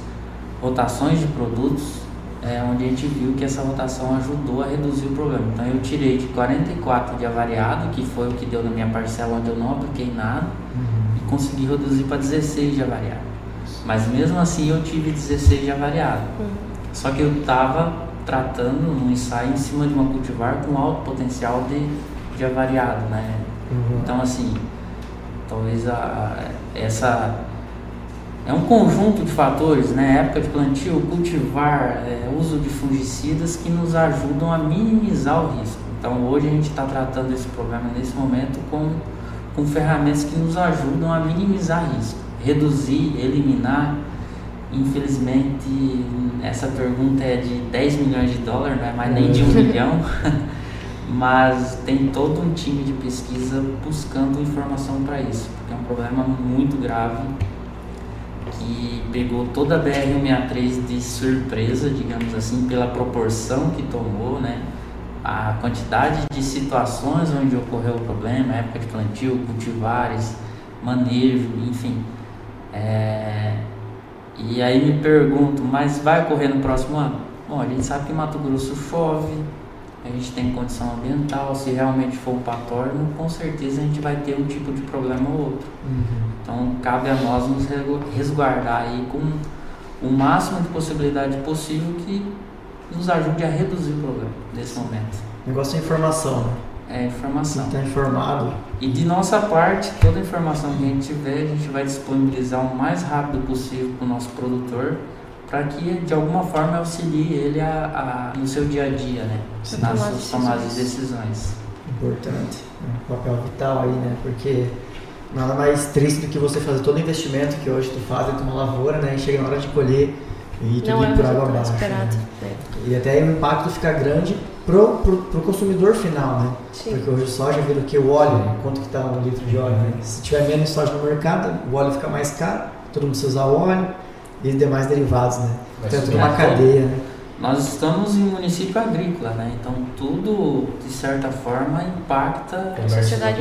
rotações de produtos, é, onde a gente viu que essa rotação ajudou a reduzir o problema. Então eu tirei de 44 de avariado, que foi o que deu na minha parcela onde eu não apliquei nada, uhum. e consegui reduzir para 16 de avariado. Mas mesmo assim eu tive 16 de avariado. Uhum. Só que eu estava tratando um ensaio em cima de uma cultivar com alto potencial de, de avariado, né? Uhum. Então assim, talvez a, essa é um conjunto de fatores, né? Época de plantio, cultivar, é, uso de fungicidas que nos ajudam a minimizar o risco. Então hoje a gente está tratando esse problema nesse momento com, com ferramentas que nos ajudam a minimizar risco, reduzir, eliminar. Infelizmente essa pergunta é de 10 milhões de dólares, não é mais nem de um milhão, mas tem todo um time de pesquisa buscando informação para isso, porque é um problema muito grave que pegou toda a BR-163 de surpresa, digamos assim, pela proporção que tomou, né? A quantidade de situações onde ocorreu o problema, época de plantio, cultivares, manejo, enfim. É... E aí me pergunto, mas vai ocorrer no próximo ano? Bom, a gente sabe que Mato Grosso chove, a gente tem condição ambiental, se realmente for um patógeno, com certeza a gente vai ter um tipo de problema ou outro. Uhum. Então cabe a nós nos resguardar aí com o máximo de possibilidade possível que nos ajude a reduzir o problema nesse momento. Negócio é informação, né? É informação. Está informado. E de nossa parte, toda a informação que a gente tiver, a gente vai disponibilizar o mais rápido possível para o nosso produtor para que de alguma forma auxilie ele a, a, no seu dia a dia, né? Nas suas tomadas de decisões. Importante, um papel vital aí, né? Porque nada mais triste do que você fazer todo o investimento que hoje tu faz dentro de uma lavoura, né? E chega na hora de colher e tudo ir por água abaixo. Né? É. E até o impacto fica grande pro, pro, pro consumidor final, né? Sim. Porque hoje o soja vira o que? O óleo, quanto que tá um litro de óleo, né? Se tiver menos soja no mercado, o óleo fica mais caro, todo mundo precisa usar óleo e demais derivados, né? Então é tudo uma cadeia, né? Nós estamos em município agrícola, né? Então tudo de certa forma impacta no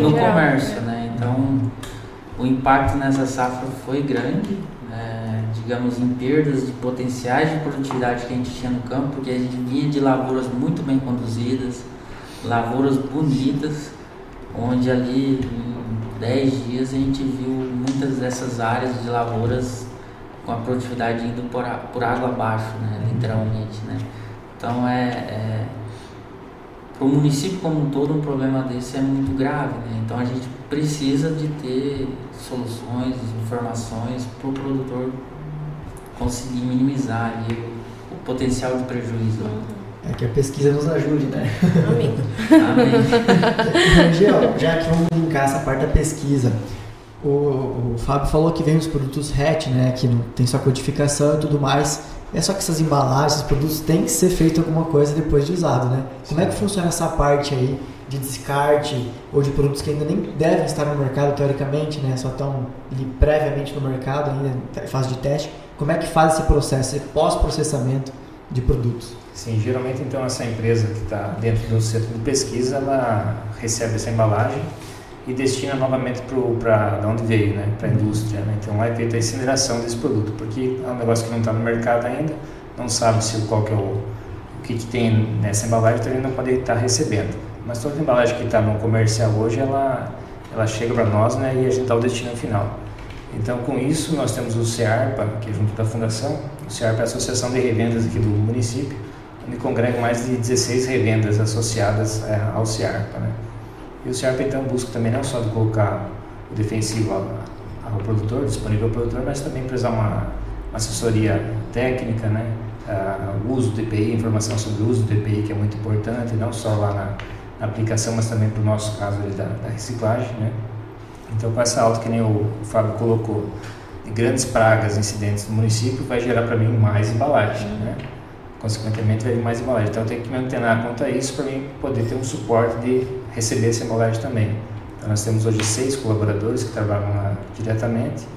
geral, comércio, né? né? Então o impacto nessa safra foi grande, é, digamos em perdas de potenciais de produtividade que a gente tinha no campo, porque a gente vinha de lavouras muito bem conduzidas, lavouras bonitas, onde ali em 10 dias a gente viu muitas dessas áreas de lavouras com a produtividade indo por, a, por água abaixo, né, literalmente, né. Então é, é para o município como um todo um problema desse é muito grave, né. Então a gente precisa de ter soluções, informações para o produtor conseguir minimizar ali o, o potencial de prejuízo. É que a pesquisa nos ajude, né? Amém. Amém. já que vamos linkar essa parte da pesquisa, o, o Fábio falou que vem os produtos hatch, né, que não tem sua codificação e tudo mais. É só que essas embalagens, esses produtos têm que ser feito alguma coisa depois de usado, né? Como é que funciona essa parte aí de descarte ou de produtos que ainda nem devem estar no mercado teoricamente, né? Só estão ali, previamente no mercado, ainda em fase de teste. Como é que faz esse processo, esse pós-processamento de produtos? Sim, geralmente então essa empresa que está dentro do centro de pesquisa, ela recebe essa embalagem e destina novamente para onde veio, né, para a indústria. Né? Então vai ter a incineração desse produto, porque é um negócio que não está no mercado ainda, não sabe se qual que é o, o que, que tem nessa embalagem, então ele não pode estar recebendo. Mas toda embalagem que está no comercial hoje, ela, ela chega para nós né, e a gente dá o destino final. Então, com isso, nós temos o CEARPA, que é junto da Fundação. O CEARPA é a Associação de Revendas aqui do município, onde congrega mais de 16 revendas associadas é, ao CEARPA. Né? E o SERP então busca também não só de colocar o defensivo ao, ao produtor, disponível ao produtor, mas também prestar uma, uma assessoria técnica, né? Uh, uso do EPI, informação sobre o uso do EPI, que é muito importante, não só lá na, na aplicação, mas também para o nosso caso da, da, reciclagem. Né? Então, com essa alta que nem o, o Fábio colocou, de grandes pragas, incidentes no município, vai gerar para mim mais embalagem. Né? Consequentemente, vai vir mais embalagem. Então, eu tenho que me antenar quanto a isso para mim poder ter um suporte de receber essa embalagem também. Então, nós temos hoje seis colaboradores que trabalham lá diretamente,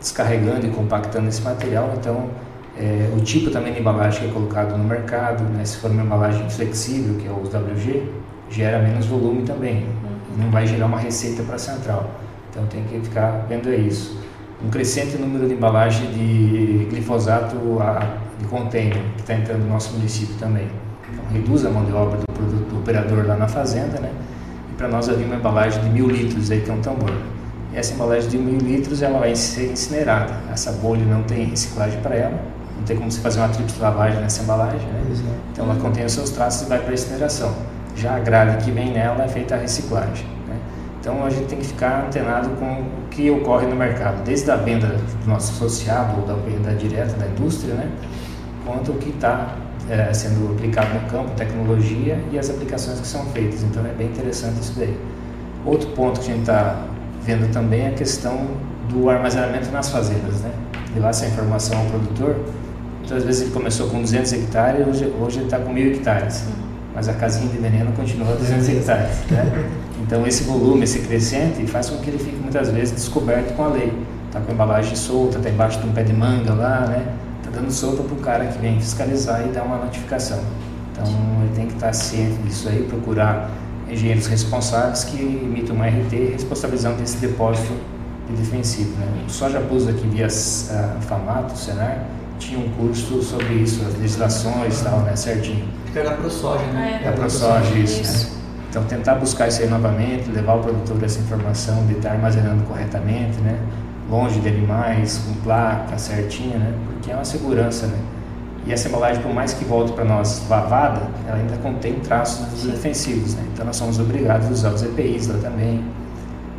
descarregando e compactando esse material. Então, é, o tipo também de embalagem que é colocado no mercado, né, se for uma embalagem flexível, que é o WG, gera menos volume também. Uhum. Não vai gerar uma receita para a central. Então, tem que ficar vendo isso. um crescente número de embalagem de glifosato de container que está entrando no nosso município também. Então, reduz a mão de obra do, produto, do operador lá na fazenda, né? Para nós ali uma embalagem de mil litros aí que é um tambor. E essa embalagem de mil litros ela vai ser incinerada. Essa bolha não tem reciclagem para ela, não tem como você fazer uma tripla lavagem nessa embalagem, né? Então ela contém os seus traços e vai para a incineração. Já a grade que vem nela é feita a reciclagem. Né? Então a gente tem que ficar antenado com o que ocorre no mercado, desde a venda do nosso associado ou da venda direta da indústria, né? quanto o que está é, sendo aplicado no campo, tecnologia e as aplicações que são feitas. Então é bem interessante isso daí. Outro ponto que a gente está vendo também é a questão do armazenamento nas fazendas, né? Levar essa informação ao produtor. Muitas vezes ele começou com 200 hectares, hoje, hoje ele está com 1.000 hectares. Uhum. Mas a casinha de veneno continua 200 hectares. Né? Então esse volume, esse crescente, faz com que ele fique muitas vezes descoberto com a lei. Está com a embalagem solta, está embaixo de um pé de manga lá, né? Dando solta para o cara que vem fiscalizar e dar uma notificação. Então ele tem que estar ciente disso aí, procurar engenheiros responsáveis que emitam uma RT responsabilizando esse depósito de defensivo. Né? O Soja Plus aqui via a FAMATO, o Senar, tinha um curso sobre isso, as legislações e tal, né, certinho. Fica na ProSoja, né? É, a ProSoja, isso. isso. Né? Então tentar buscar isso aí novamente, levar o produtor essa informação de estar armazenando corretamente, né? Longe de animais, com placa certinha, né? Porque é uma segurança, né? E essa embalagem, por mais que volte para nós lavada, ela ainda contém traços defensivos, né? Então nós somos obrigados a usar os EPIs lá também.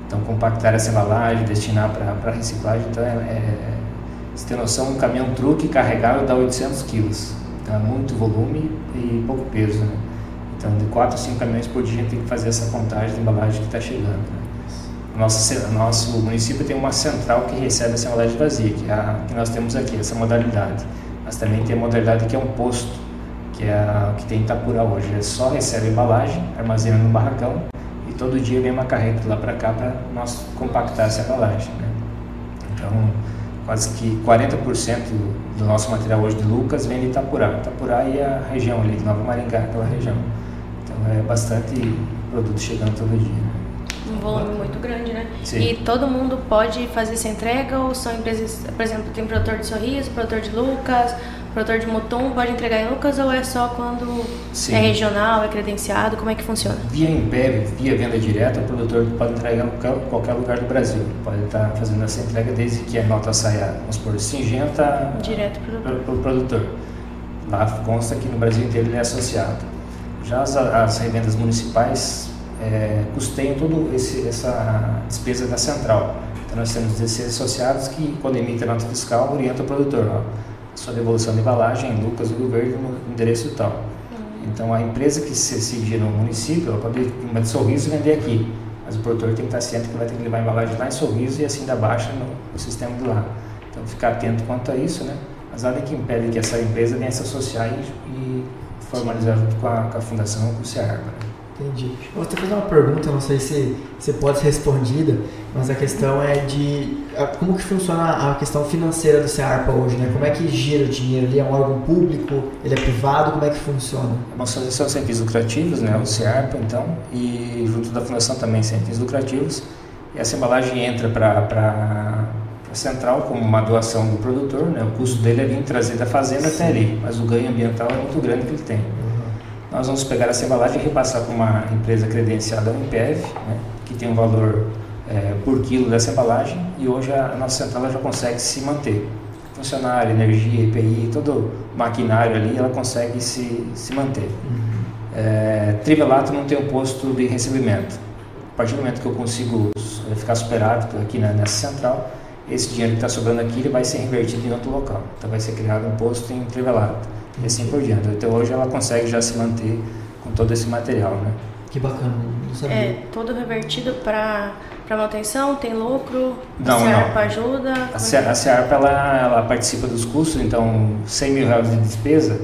Então compactar essa embalagem, destinar para reciclagem, então é, é, você tem noção, um caminhão truque carregado dá 800 quilos. Então é muito volume e pouco peso, né? Então de 4 a 5 caminhões por dia tem que fazer essa contagem de embalagem que está chegando, né? Nosso, nosso município tem uma central que recebe essa embalagem vazia, que é a que nós temos aqui, essa modalidade. Mas também tem a modalidade que é um posto, que é a que tem em Itapura hoje. Ele só recebe embalagem, armazena no barracão e todo dia vem uma carreta lá para cá para nós compactar essa embalagem. Né? Então, quase que 40% do nosso material hoje de Lucas vem de Itapurá. Itapurá e a região ali, de Nova Maringá, aquela região. Então é bastante produto chegando todo dia. Um volume muito grande, né? Sim. E todo mundo pode fazer essa entrega ou são empresas, por exemplo, tem produtor de Sorriso, produtor de Lucas, produtor de Mutum, pode entregar em Lucas ou é só quando Sim. é regional, é credenciado? Como é que funciona? Via Impev, via venda direta, o produtor pode entregar em qualquer, lugar do Brasil. Pode estar fazendo essa entrega desde que a nota saia, vamos supor, singenta direto para o produtor. Lá consta que no Brasil inteiro ele é associado. Já as, as revendas municipais é, custeiam toda essa despesa da central. Então nós temos 16 associados que, quando emitem nota fiscal, orientam o produtor. Ó, sua devolução de embalagem em Lucas do Governo no endereço tal. Então a empresa que se seguir no município, ela pode ir de sorriso vender aqui. Mas o produtor tem que estar ciente que vai ter que levar a embalagem lá em sorriso e assim da baixa no, no sistema do lá. Então ficar atento quanto a isso, né? Mas nada que impede que essa empresa venha se associar e, e formalizar junto com a, com a fundação com o CEARBA. Né? Entendi. Eu vou te fazer uma pergunta, não sei se, se pode ser respondida, mas a questão é de como que funciona a questão financeira do CEARPA hoje, né? Como é que gira o dinheiro? Ele é um órgão público? Ele é privado? Como é que funciona? Uma associação sem fins lucrativos, né? O CEARPA, então, e junto da fundação também sem fins lucrativos. E essa embalagem entra para a central como uma doação do produtor, né? O custo dele é vir trazer da fazenda Sim. até ali, mas o ganho ambiental é muito grande que ele tem nós vamos pegar essa embalagem e repassar para uma empresa credenciada UNPF, né, que tem um valor é, por quilo dessa embalagem e hoje a, nossa central já consegue se manter. Funcionário, energia, EPI, todo o maquinário ali, ela consegue se, se manter. Uhum. É, trivelato não tem um posto de recebimento. A partir do momento que eu consigo é, ficar superado aqui na, nessa central, esse dinheiro que está sobrando aqui ele vai ser revertido em outro local. Então vai ser criado um posto em Trivelato e assim por diante. Então hoje ela consegue já se manter com todo esse material, né? Que bacana, não sabia. É, todo revertido para para manutenção, tem lucro, não, a CEARPA não. ajuda? A, Ce, a CEARPA ela, ela participa dos custos, então 100 mil reais de despesa,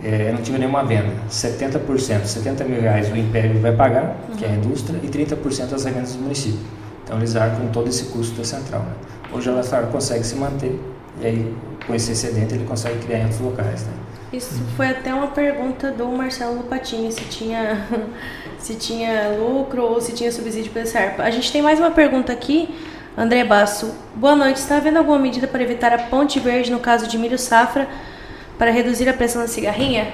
é, não tive nenhuma venda. 70%, 70 mil reais o Império vai pagar, uhum. que é a indústria, e 30% as revendas do município. Então eles arcam todo esse custo da central. Né? Hoje ela consegue se manter, e aí com esse excedente ele consegue criar em outros locais. Né? Isso foi até uma pergunta do Marcelo Lupatini, se tinha, se tinha lucro ou se tinha subsídio pela SERPA. A gente tem mais uma pergunta aqui. André Basso, boa noite. Está havendo alguma medida para evitar a ponte verde no caso de milho safra para reduzir a pressão da cigarrinha?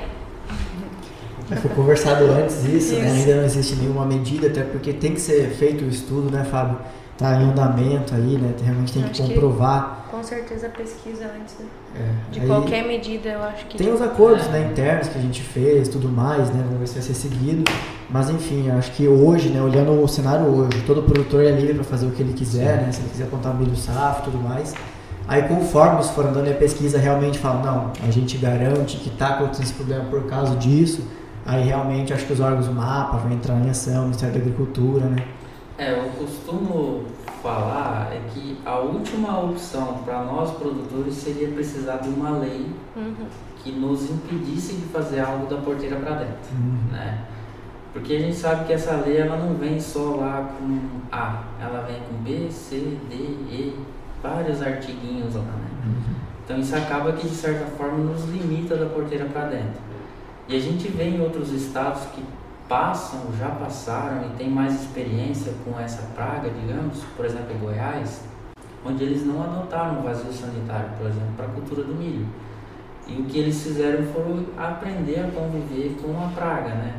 Foi conversado antes isso, né? Isso. ainda não existe nenhuma medida, até porque tem que ser feito o estudo, né, Fábio? Tá em andamento aí, né? Realmente tem que Acho que- comprovar. Com certeza a pesquisa antes né? é. de Aí qualquer medida, eu acho que. Tem os acordos né, internos que a gente fez, tudo mais, né? Vamos ver se vai ser seguido. Mas enfim, eu acho que hoje, né, olhando o cenário hoje, todo produtor é livre para fazer o que ele quiser, né? Se ele quiser plantar milho safra e tudo mais. Aí conforme isso for andando e a pesquisa realmente fala, não, a gente garante que está acontecendo esse problema por causa disso, aí realmente acho que os órgãos do mapa vão entrar em ação, o Ministério da Agricultura, né? É, eu costumo falar é que a última opção para nós produtores seria precisar de uma lei Uhum. que nos impedisse de fazer algo da porteira para dentro, Uhum. né? Porque a gente sabe que essa lei ela não vem só lá com A, ela vem com B, C, D, E, vários artiguinhos lá, né? Uhum. Então isso acaba que de certa forma nos limita da porteira para dentro. E a gente vê em outros estados que passam, já passaram e têm mais experiência com essa praga, digamos, por exemplo, em Goiás, onde eles não adotaram vazio sanitário, por exemplo, para a cultura do milho. E o que eles fizeram foi aprender a conviver com a praga, né?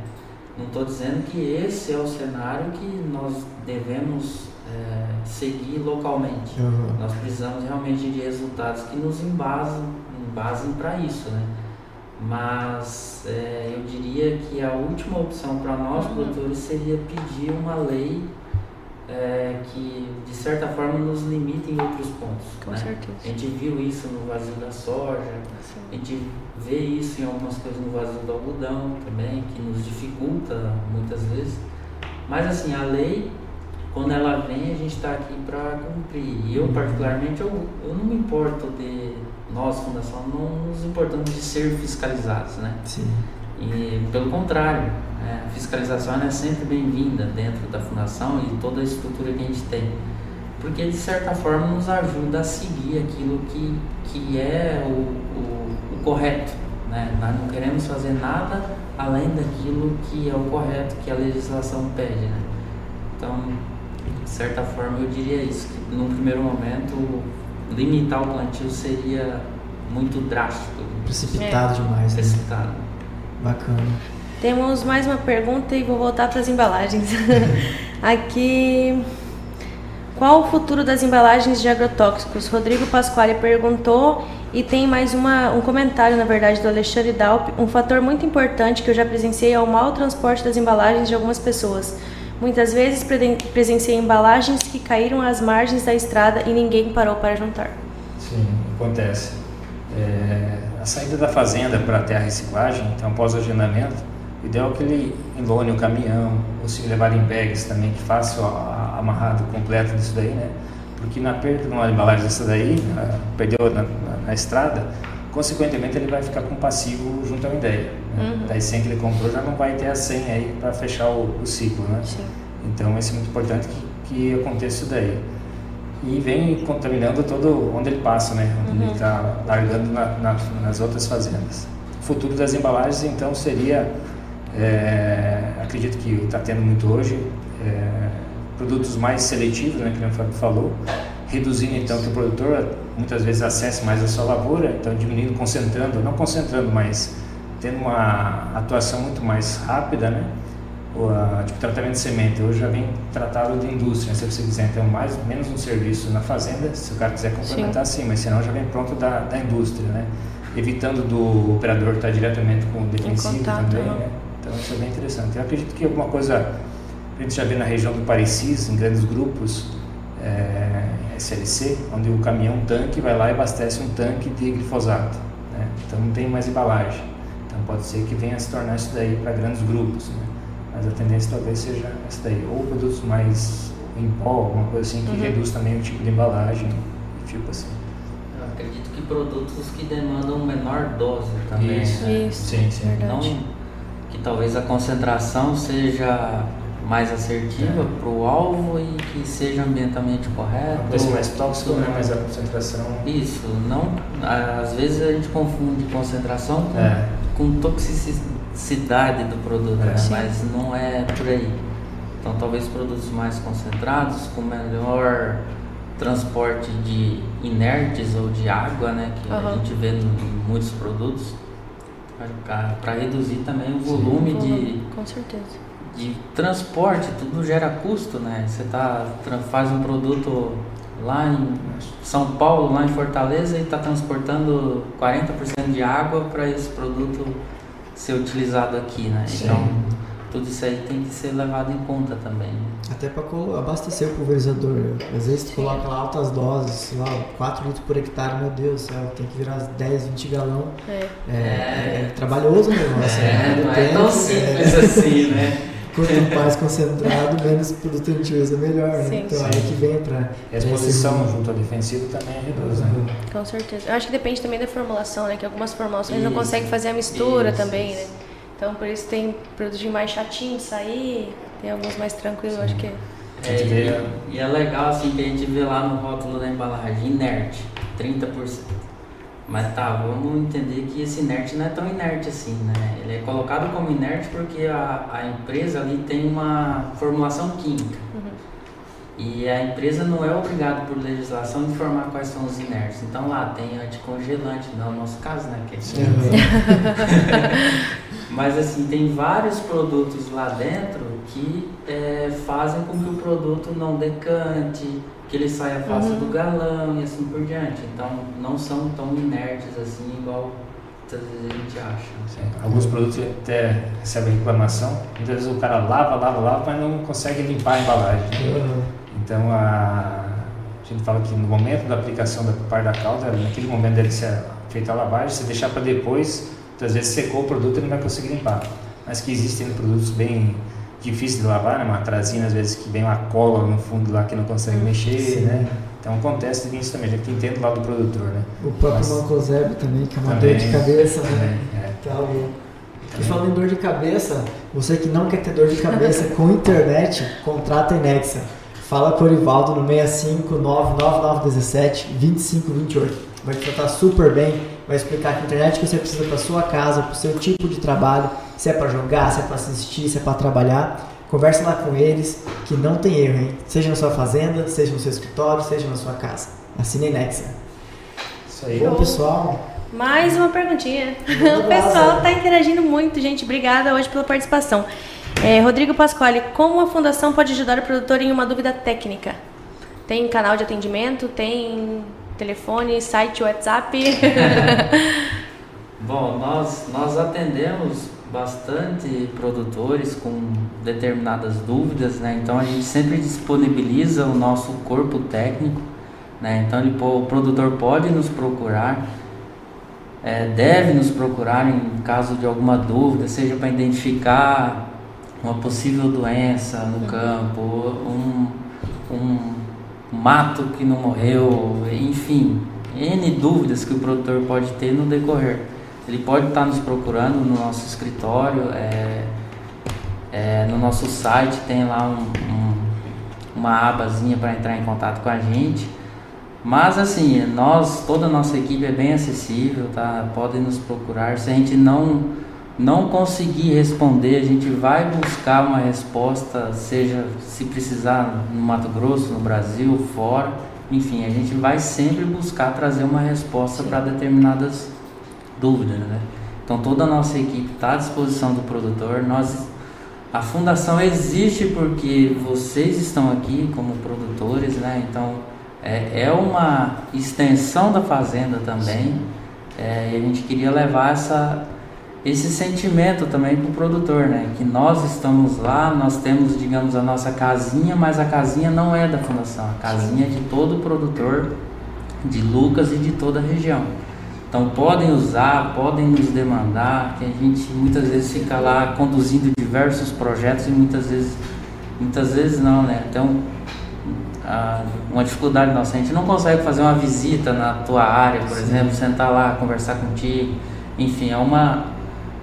Não estou dizendo que esse é o cenário que nós devemos eh, seguir localmente. Uhum. Nós precisamos realmente de resultados que nos embasem, embasem para isso, né? Mas é, eu diria que a última opção para nós Uhum. produtores seria pedir uma lei é, que de certa forma nos limite em outros pontos. Com né? certeza. A gente viu isso no vazio da soja, a Sim. gente vê isso em algumas coisas no vazio do algodão também, que nos dificulta muitas vezes. Mas assim, a lei, quando ela vem, a gente está aqui para cumprir. E eu, particularmente, eu, eu não me importo de. Nós, Fundação, não nos importamos de ser fiscalizados, né? Sim. E pelo contrário, né, a fiscalização ela é sempre bem-vinda dentro da fundação e toda a estrutura que a gente tem. Porque de certa forma nos ajuda a seguir aquilo que, que é o, o, o correto. Né? Nós não queremos fazer nada além daquilo que é o correto, que a legislação pede. Né? Então, de certa forma, eu diria isso, que num primeiro momento limitar o plantio seria muito drástico, Precipitado demais, né? precipitado. Bacana. Temos mais uma pergunta e vou voltar para as embalagens. Aqui. Qual o futuro das embalagens de agrotóxicos? Rodrigo Pasquale perguntou e tem mais uma, um comentário, na verdade, do Alexandre Dalp. Um fator muito importante que eu já presenciei é o mau transporte das embalagens de algumas pessoas. Muitas vezes presenciei embalagens que caíram às margens da estrada e ninguém parou para juntar. Sim, acontece. É, a saída da fazenda para a terra reciclagem, então após o agendamento, o ideal é que ele enlone o caminhão, ou se levar em bags também, que faça o amarrado completo disso daí, né? Porque na perda de uma embalagem dessa daí, ah, perdeu na, na- na estrada, consequentemente ele vai ficar com passivo junto à ideia. Né? Uhum. Daí 100 que ele comprou já não vai ter a 100 aí para fechar o, o ciclo, né? Sim. Então, é muito importante que, que aconteça isso daí. E vem contaminando todo onde ele passa, né? Onde ele está largando na- na- nas outras fazendas. O futuro das embalagens, então, seria, é, acredito que está tendo muito hoje, é, produtos mais seletivos, né? Que o Fábio falou, reduzindo, então, que o produtor muitas vezes acesse mais a sua lavoura, então diminuindo, concentrando, não concentrando, mas tendo uma atuação muito mais rápida, né? o a, tipo, tratamento de semente hoje já vem tratado de indústria, se você quiser então mais menos um serviço na fazenda, se o cara quiser complementar sim, mas senão já vem pronto da, da indústria, né? Evitando do operador estar diretamente com o defensivo também, né? né? Então isso é bem interessante. Eu acredito que alguma coisa a gente já vê na região do Parecis, em grandes grupos, é, SLC, onde o caminhão tanque vai lá e abastece um tanque de glifosato, né? Então não tem mais embalagem. Então pode ser que venha a se tornar isso daí para grandes grupos, né? Mas a tendência talvez seja essa daí, ou produtos mais em pó, alguma coisa assim que Uhum. reduz também o tipo de embalagem, tipo assim. Eu acredito que produtos que demandam menor dose também. Isso. né? Isso, Sim, sim. verdade. Não que talvez a concentração seja mais assertiva É. para o alvo e que seja ambientalmente correto. Ser mais tóxico, né? Mas a concentração. Isso, não. Às vezes a gente confunde concentração com, É. com toxicidade do produto, É. né? Sim. mas não é por aí. Então talvez produtos mais concentrados, com melhor transporte de inertes ou de água, né, que a gente vê em muitos produtos, para reduzir também o volume de, Com certeza. De transporte, tudo gera custo, né? Você tá, faz um produto lá em São Paulo, lá em Fortaleza, e está transportando 40% de água para esse produto ser utilizado aqui, né? Sim. Então, tudo isso aí tem que ser levado em conta também. Até para abastecer o pulverizador. Às vezes tu coloca lá altas doses, sei lá, 4 litros por hectare, meu Deus do céu, tem que virar 10, 20 galão. É. É, é trabalhoso o negócio. né? É, não é tão simples assim, né? Quanto mais concentrado, menos produto usa, melhor. Né? Sim. Então aí que vem para. E a exposição junto ao defensivo também reduz, né? Com certeza. Eu acho que depende também da formulação, né? Que algumas formulações não Isso, conseguem fazer a mistura isso, também, isso. né? Então por isso tem produtos mais chatinhos de sair, tem alguns mais tranquilos, eu acho que. É, e, e é legal assim que a gente vê lá no rótulo da embalagem, inerte, 30%. Mas tá, vamos entender que esse inerte não é tão inerte assim, né? Ele é colocado como inerte porque a, a empresa ali tem uma formulação química. E a empresa não é obrigada por legislação a informar quais são os inertes. Então lá tem anticongelante, não é o nosso caso, né? Que é Mas assim, tem vários produtos lá dentro que é, fazem com que o produto não decante, que ele saia fácil do galão e assim por diante. Então não são tão inertes assim igual muitas vezes a gente acha. Sim. Alguns produtos até recebem reclamação. Muitas vezes o cara lava, lava, lava, mas não consegue limpar a embalagem. né? Então a, a gente fala que no momento da aplicação da parte da calda, naquele momento dele ser feita a lavagem, se deixar para depois, muitas vezes secou o produto e não vai conseguir limpar. Mas que existem produtos bem difíceis de lavar, né? Uma trazina às vezes que vem uma cola no fundo lá que não consegue mexer, Sim. né? Então acontece isso também, a gente entende lá do produtor, né? O próprio Mas- também, que é uma Também, dor de cabeça, né? também, é. Louco. E falando em dor de cabeça, você que não quer ter dor de cabeça com internet, contrata a Inexa. Fala com o Orivaldo no 65 99917 2528. Vai te tratar super bem, vai explicar que internet que você precisa para sua casa, para o seu tipo de trabalho, se é para jogar, se é para assistir, se é para trabalhar. Conversa lá com eles, que não tem erro, hein? Seja na sua fazenda, seja no seu escritório, seja na sua casa. Assine a Inexa. Isso aí. Bom, pessoal, Mais uma perguntinha. Manda O pessoal está interagindo muito, gente. Obrigada hoje pela participação. É, Rodrigo Pasquale, como a fundação pode ajudar o produtor em uma dúvida técnica? Tem canal de atendimento? Tem telefone, site, WhatsApp? Bom, nós, nós atendemos bastante produtores com determinadas dúvidas, né? Então a gente sempre disponibiliza o nosso corpo técnico, né? Então ele, o produtor pode nos procurar, é, deve nos procurar em caso de alguma dúvida, seja para identificar uma possível doença no campo, um, um mato que não morreu, enfim, N dúvidas que o produtor pode ter no decorrer. Ele pode estar nos procurando no nosso escritório, é, é, no nosso site tem lá um- um- uma abazinha para entrar em contato com a gente. Mas assim, nós, toda a nossa equipe é bem acessível, tá? Podem nos procurar. Se a gente não não conseguir responder, a gente vai buscar uma resposta, seja se precisar no Mato Grosso, no Brasil, fora. Enfim, a gente vai sempre buscar trazer uma resposta para determinadas dúvidas, né? Então toda a nossa equipe está à disposição do produtor. Nós a fundação existe porque vocês estão aqui como produtores, né? Então é, é uma extensão da fazenda também. É, e a gente queria levar essa, esse sentimento também para o produtor, né? Que nós estamos lá, nós temos, digamos, a nossa casinha, mas a casinha não é da fundação, a casinha é de todo produtor de Lucas e de toda a região. Então podem usar, podem nos demandar, que a gente muitas vezes fica lá conduzindo diversos projetos e muitas vezes, muitas vezes não, né? Então a- uma dificuldade nossa, a gente não consegue fazer uma visita na tua área, por exemplo, sentar lá, conversar contigo, enfim, é uma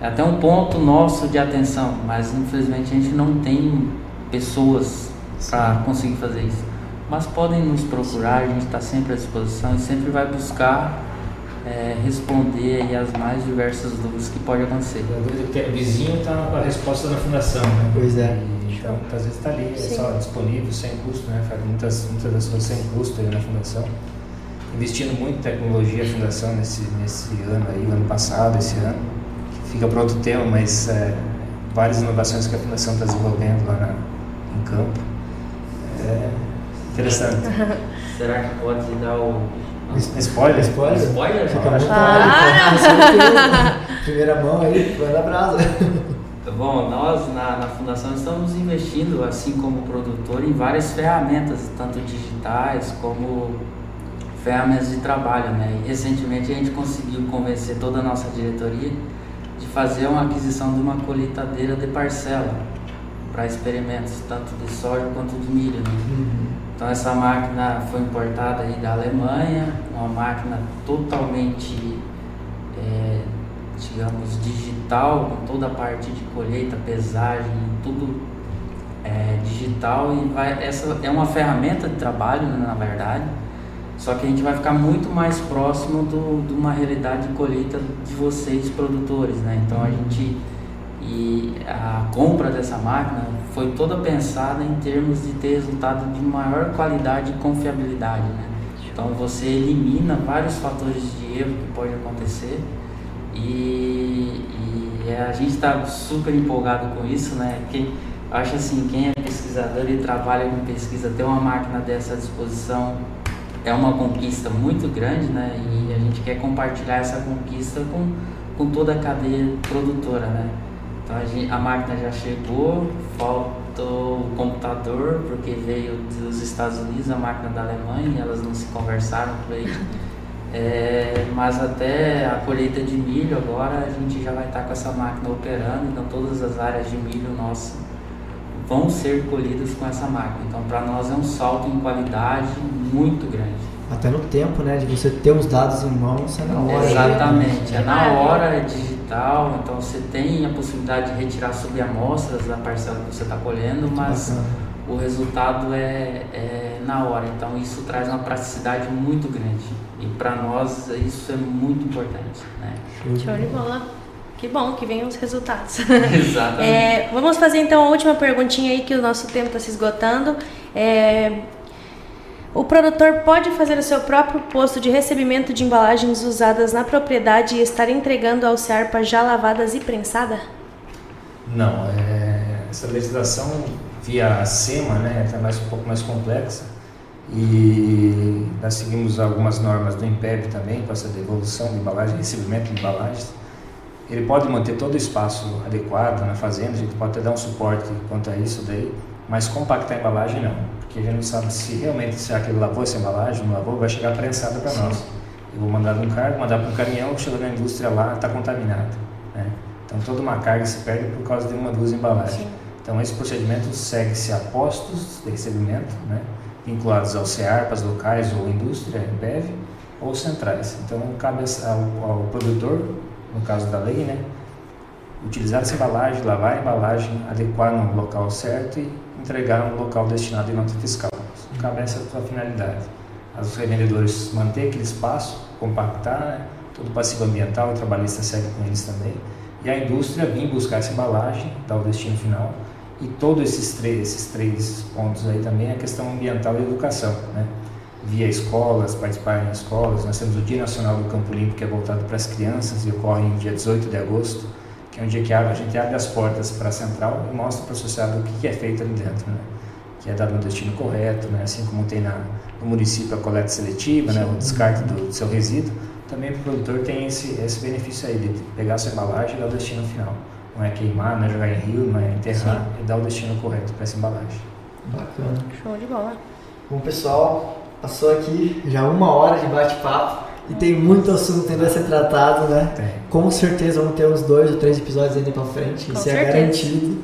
é até um ponto nosso de atenção, mas infelizmente a gente não tem pessoas para conseguir fazer isso. Mas podem nos procurar, a gente está sempre à disposição e sempre vai buscar é, responder aí as mais diversas dúvidas que pode acontecer. A dúvida que o vizinho está com a resposta da fundação, né? Pois é. E Então, às vezes está ali, é só disponível, sem custo, né? Faz muitas, muitas das coisas sem custo aí na fundação. Investindo muito em tecnologia a fundação nesse, nesse ano aí, ano passado, esse ano. Fica para outro tema, mas é, várias inovações que a fundação está desenvolvendo lá na, em campo. É interessante. Será que pode dar o Spoiler? Spoiler? Spoiler? Fica muito Ah, Primeira mão aí, vai na brasa. Bom, nós na, na Fundação estamos investindo, assim como produtor, em várias ferramentas, tanto digitais como ferramentas de trabalho, né? E recentemente a gente conseguiu convencer toda a nossa diretoria de fazer uma aquisição de uma colheitadeira de parcela para experimentos, tanto de soja quanto de milho. Né? Uhum. Então essa máquina foi importada aí da Alemanha, uma máquina totalmente, é, digamos, digital, com toda a parte de colheita, pesagem, tudo é, digital e vai, essa é uma ferramenta de trabalho, né, na verdade, só que a gente vai ficar muito mais próximo do, de uma realidade de colheita de vocês produtores, né? Então a gente e a compra dessa máquina foi toda pensada em termos de ter resultado de maior qualidade e confiabilidade, né? Então você elimina vários fatores de erro que pode acontecer e, e a gente está super empolgado com isso, né? Porque acho assim, quem é pesquisador e trabalha com pesquisa, ter uma máquina dessa à disposição é uma conquista muito grande, né? E a gente quer compartilhar essa conquista com, com toda a cadeia produtora, né? Então a, gente, a máquina já chegou, faltou o computador, porque veio dos Estados Unidos, a máquina da Alemanha, elas não se conversaram por aí. É, mas até a colheita de milho agora a gente já vai estar com essa máquina operando, então todas as áreas de milho nossas vão ser colhidas com essa máquina. Então para nós é um salto em qualidade muito grande. Até no tempo, né? De você ter os dados em mãos, é na hora. Exatamente, né? é na hora, é digital, então você tem a possibilidade de retirar subamostras da parcela que você está colhendo, Muito mas bacana. o resultado é, é na hora. Então isso traz uma praticidade muito grande. E para nós isso é muito importante. Né? Show de bola. Que bom que venham os resultados. Exatamente. É, vamos fazer então a última perguntinha aí que o nosso tempo está se esgotando. É, o produtor pode fazer o seu próprio posto de recebimento de embalagens usadas na propriedade e estar entregando ao Cearpa já lavadas e prensada? Não, é, essa legislação via SEMA né, está mais, um pouco mais complexa e nós seguimos algumas normas do INPEB também para essa devolução de embalagem, recebimento de embalagens. Ele pode manter todo o espaço adequado na fazenda, a gente pode até dar um suporte quanto a isso daí, mas compactar a embalagem não, porque a gente não sabe se realmente se aquele lavou essa embalagem, não lavou, vai chegar prensada para nós. Eu vou mandar um cargo, mandar para um caminhão, chegou na indústria lá, está contaminado. Né? Então toda uma carga se perde por causa de uma duas embalagens. Sim. Então esse procedimento segue-se a postos de recebimento, né? vinculados ao CEARPAS locais ou indústria, EMBEV, ou centrais. Então cabe ao, ao produtor, no caso da lei, né? utilizar essa embalagem, lavar a embalagem, adequar no local certo e entregar no local destinado em nota fiscal. Cabe essa sua finalidade. Os revendedores manter aquele espaço, compactar, né? todo o passivo ambiental, o trabalhista segue com eles também. E a indústria vir buscar essa embalagem, dar o destino final. E todos esses três, esses três pontos aí também é a questão ambiental e educação, né? Via escolas, participar em escolas. Nós temos o Dia Nacional do Campo Limpo, que é voltado para as crianças e ocorre em dia 18 de agosto que é um dia que a gente abre as portas para a central e mostra para a sociedade o que é feito ali dentro, né? que é dado no destino correto, né? assim como tem na, no município a coleta seletiva, né? o descarte do, do seu resíduo, também o produtor tem esse, esse benefício aí de pegar a sua embalagem e dar o destino final. Não é queimar, não é jogar em rio, não é enterrar, Sim. e dar o destino correto para essa embalagem. Bacana. Show de bola. Bom, pessoal, passou aqui já uma hora de bate-papo e tem muito assunto ainda a ser tratado, né? Tem. Com certeza vamos ter uns dois ou três episódios ainda pra frente, Com isso é certeza. garantido.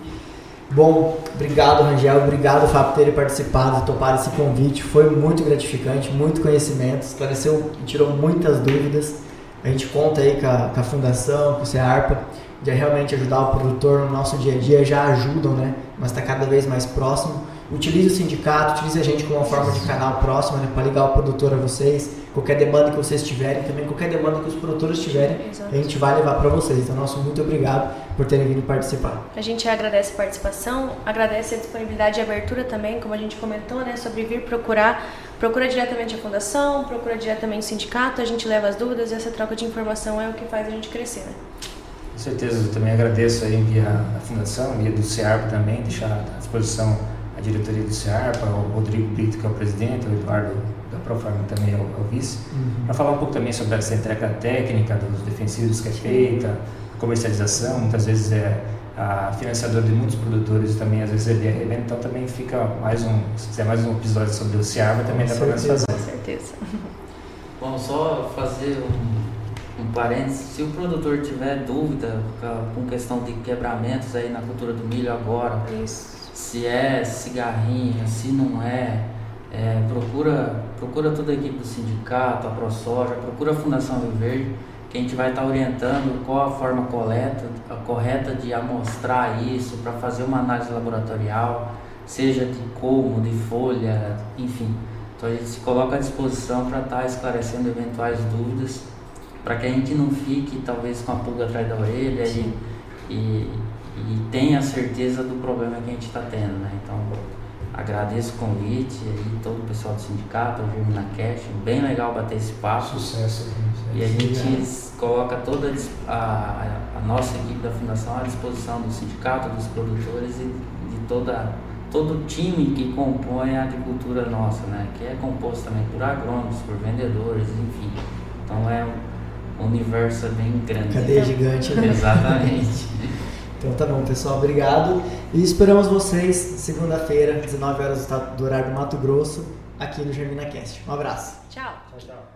Bom, obrigado Rangel, obrigado Fábio por terem participado, topado esse convite, foi muito gratificante, muito conhecimento, esclareceu e tirou muitas dúvidas. A gente conta aí com a, com a fundação, com o CEARPA, de realmente ajudar o produtor no nosso dia a dia, já ajudam, né? mas está cada vez mais próximo. Utilize o sindicato, utilize a gente como uma forma de canal próximo, né, para ligar o produtor a vocês. Qualquer demanda que vocês tiverem, também qualquer demanda que os produtores tiverem, Exato. a gente vai levar para vocês. Então, nosso muito obrigado por terem vindo participar. A gente agradece a participação, agradece a disponibilidade e abertura também, como a gente comentou, né, sobre vir procurar, procura diretamente a fundação, procura diretamente o sindicato, a gente leva as dúvidas e essa troca de informação é o que faz a gente crescer, né? Com certeza, eu também agradeço aí via a Fundação, via do CEARPA também, deixar à disposição diretoria do CEARPA, o Rodrigo Brito, que é o presidente, o Eduardo da Proforma também é o, é o vice, para falar um pouco também sobre essa entrega técnica dos defensivos que é feita, a comercialização, muitas vezes é a financiadora de muitos produtores também, às vezes ele é revenda, então também fica mais um, se quiser mais um episódio sobre o CEARPA, também Com dá para fazer. Com certeza. Bom, só fazer um, um parênteses, se o produtor tiver dúvida com questão de quebramentos aí na cultura do milho agora, Isso. Se é cigarrinho, se não é, é, procura, procura toda a equipe do sindicato, a ProSoja, procura a Fundação Rio Verde, que a gente vai estar orientando qual a forma correta, a correta de amostrar isso para fazer uma análise laboratorial, seja de colmo, de folha, enfim. Então a gente se coloca à disposição para estar esclarecendo eventuais dúvidas, para que a gente não fique talvez com a pulga atrás da orelha e, e, e tenha certeza do problema que a gente está tendo, né? Então agradeço o convite aí, todo o pessoal do sindicato, o Germina Cash, bem legal bater esse papo. Sucesso. E a gente coloca toda a a, a, a nossa equipe da Fundação à disposição do sindicato, dos produtores e de toda, todo o time que compõe a agricultura nossa, né? que é composto também por agrônomos, por vendedores, enfim. Então é um universo bem grande. Cadeia gigante, né? Exatamente. Então tá bom, pessoal, obrigado. E esperamos vocês segunda-feira, 19 horas do horário do Mato Grosso, aqui no Germina Cast. Um abraço. Tchau. Tchau, tchau.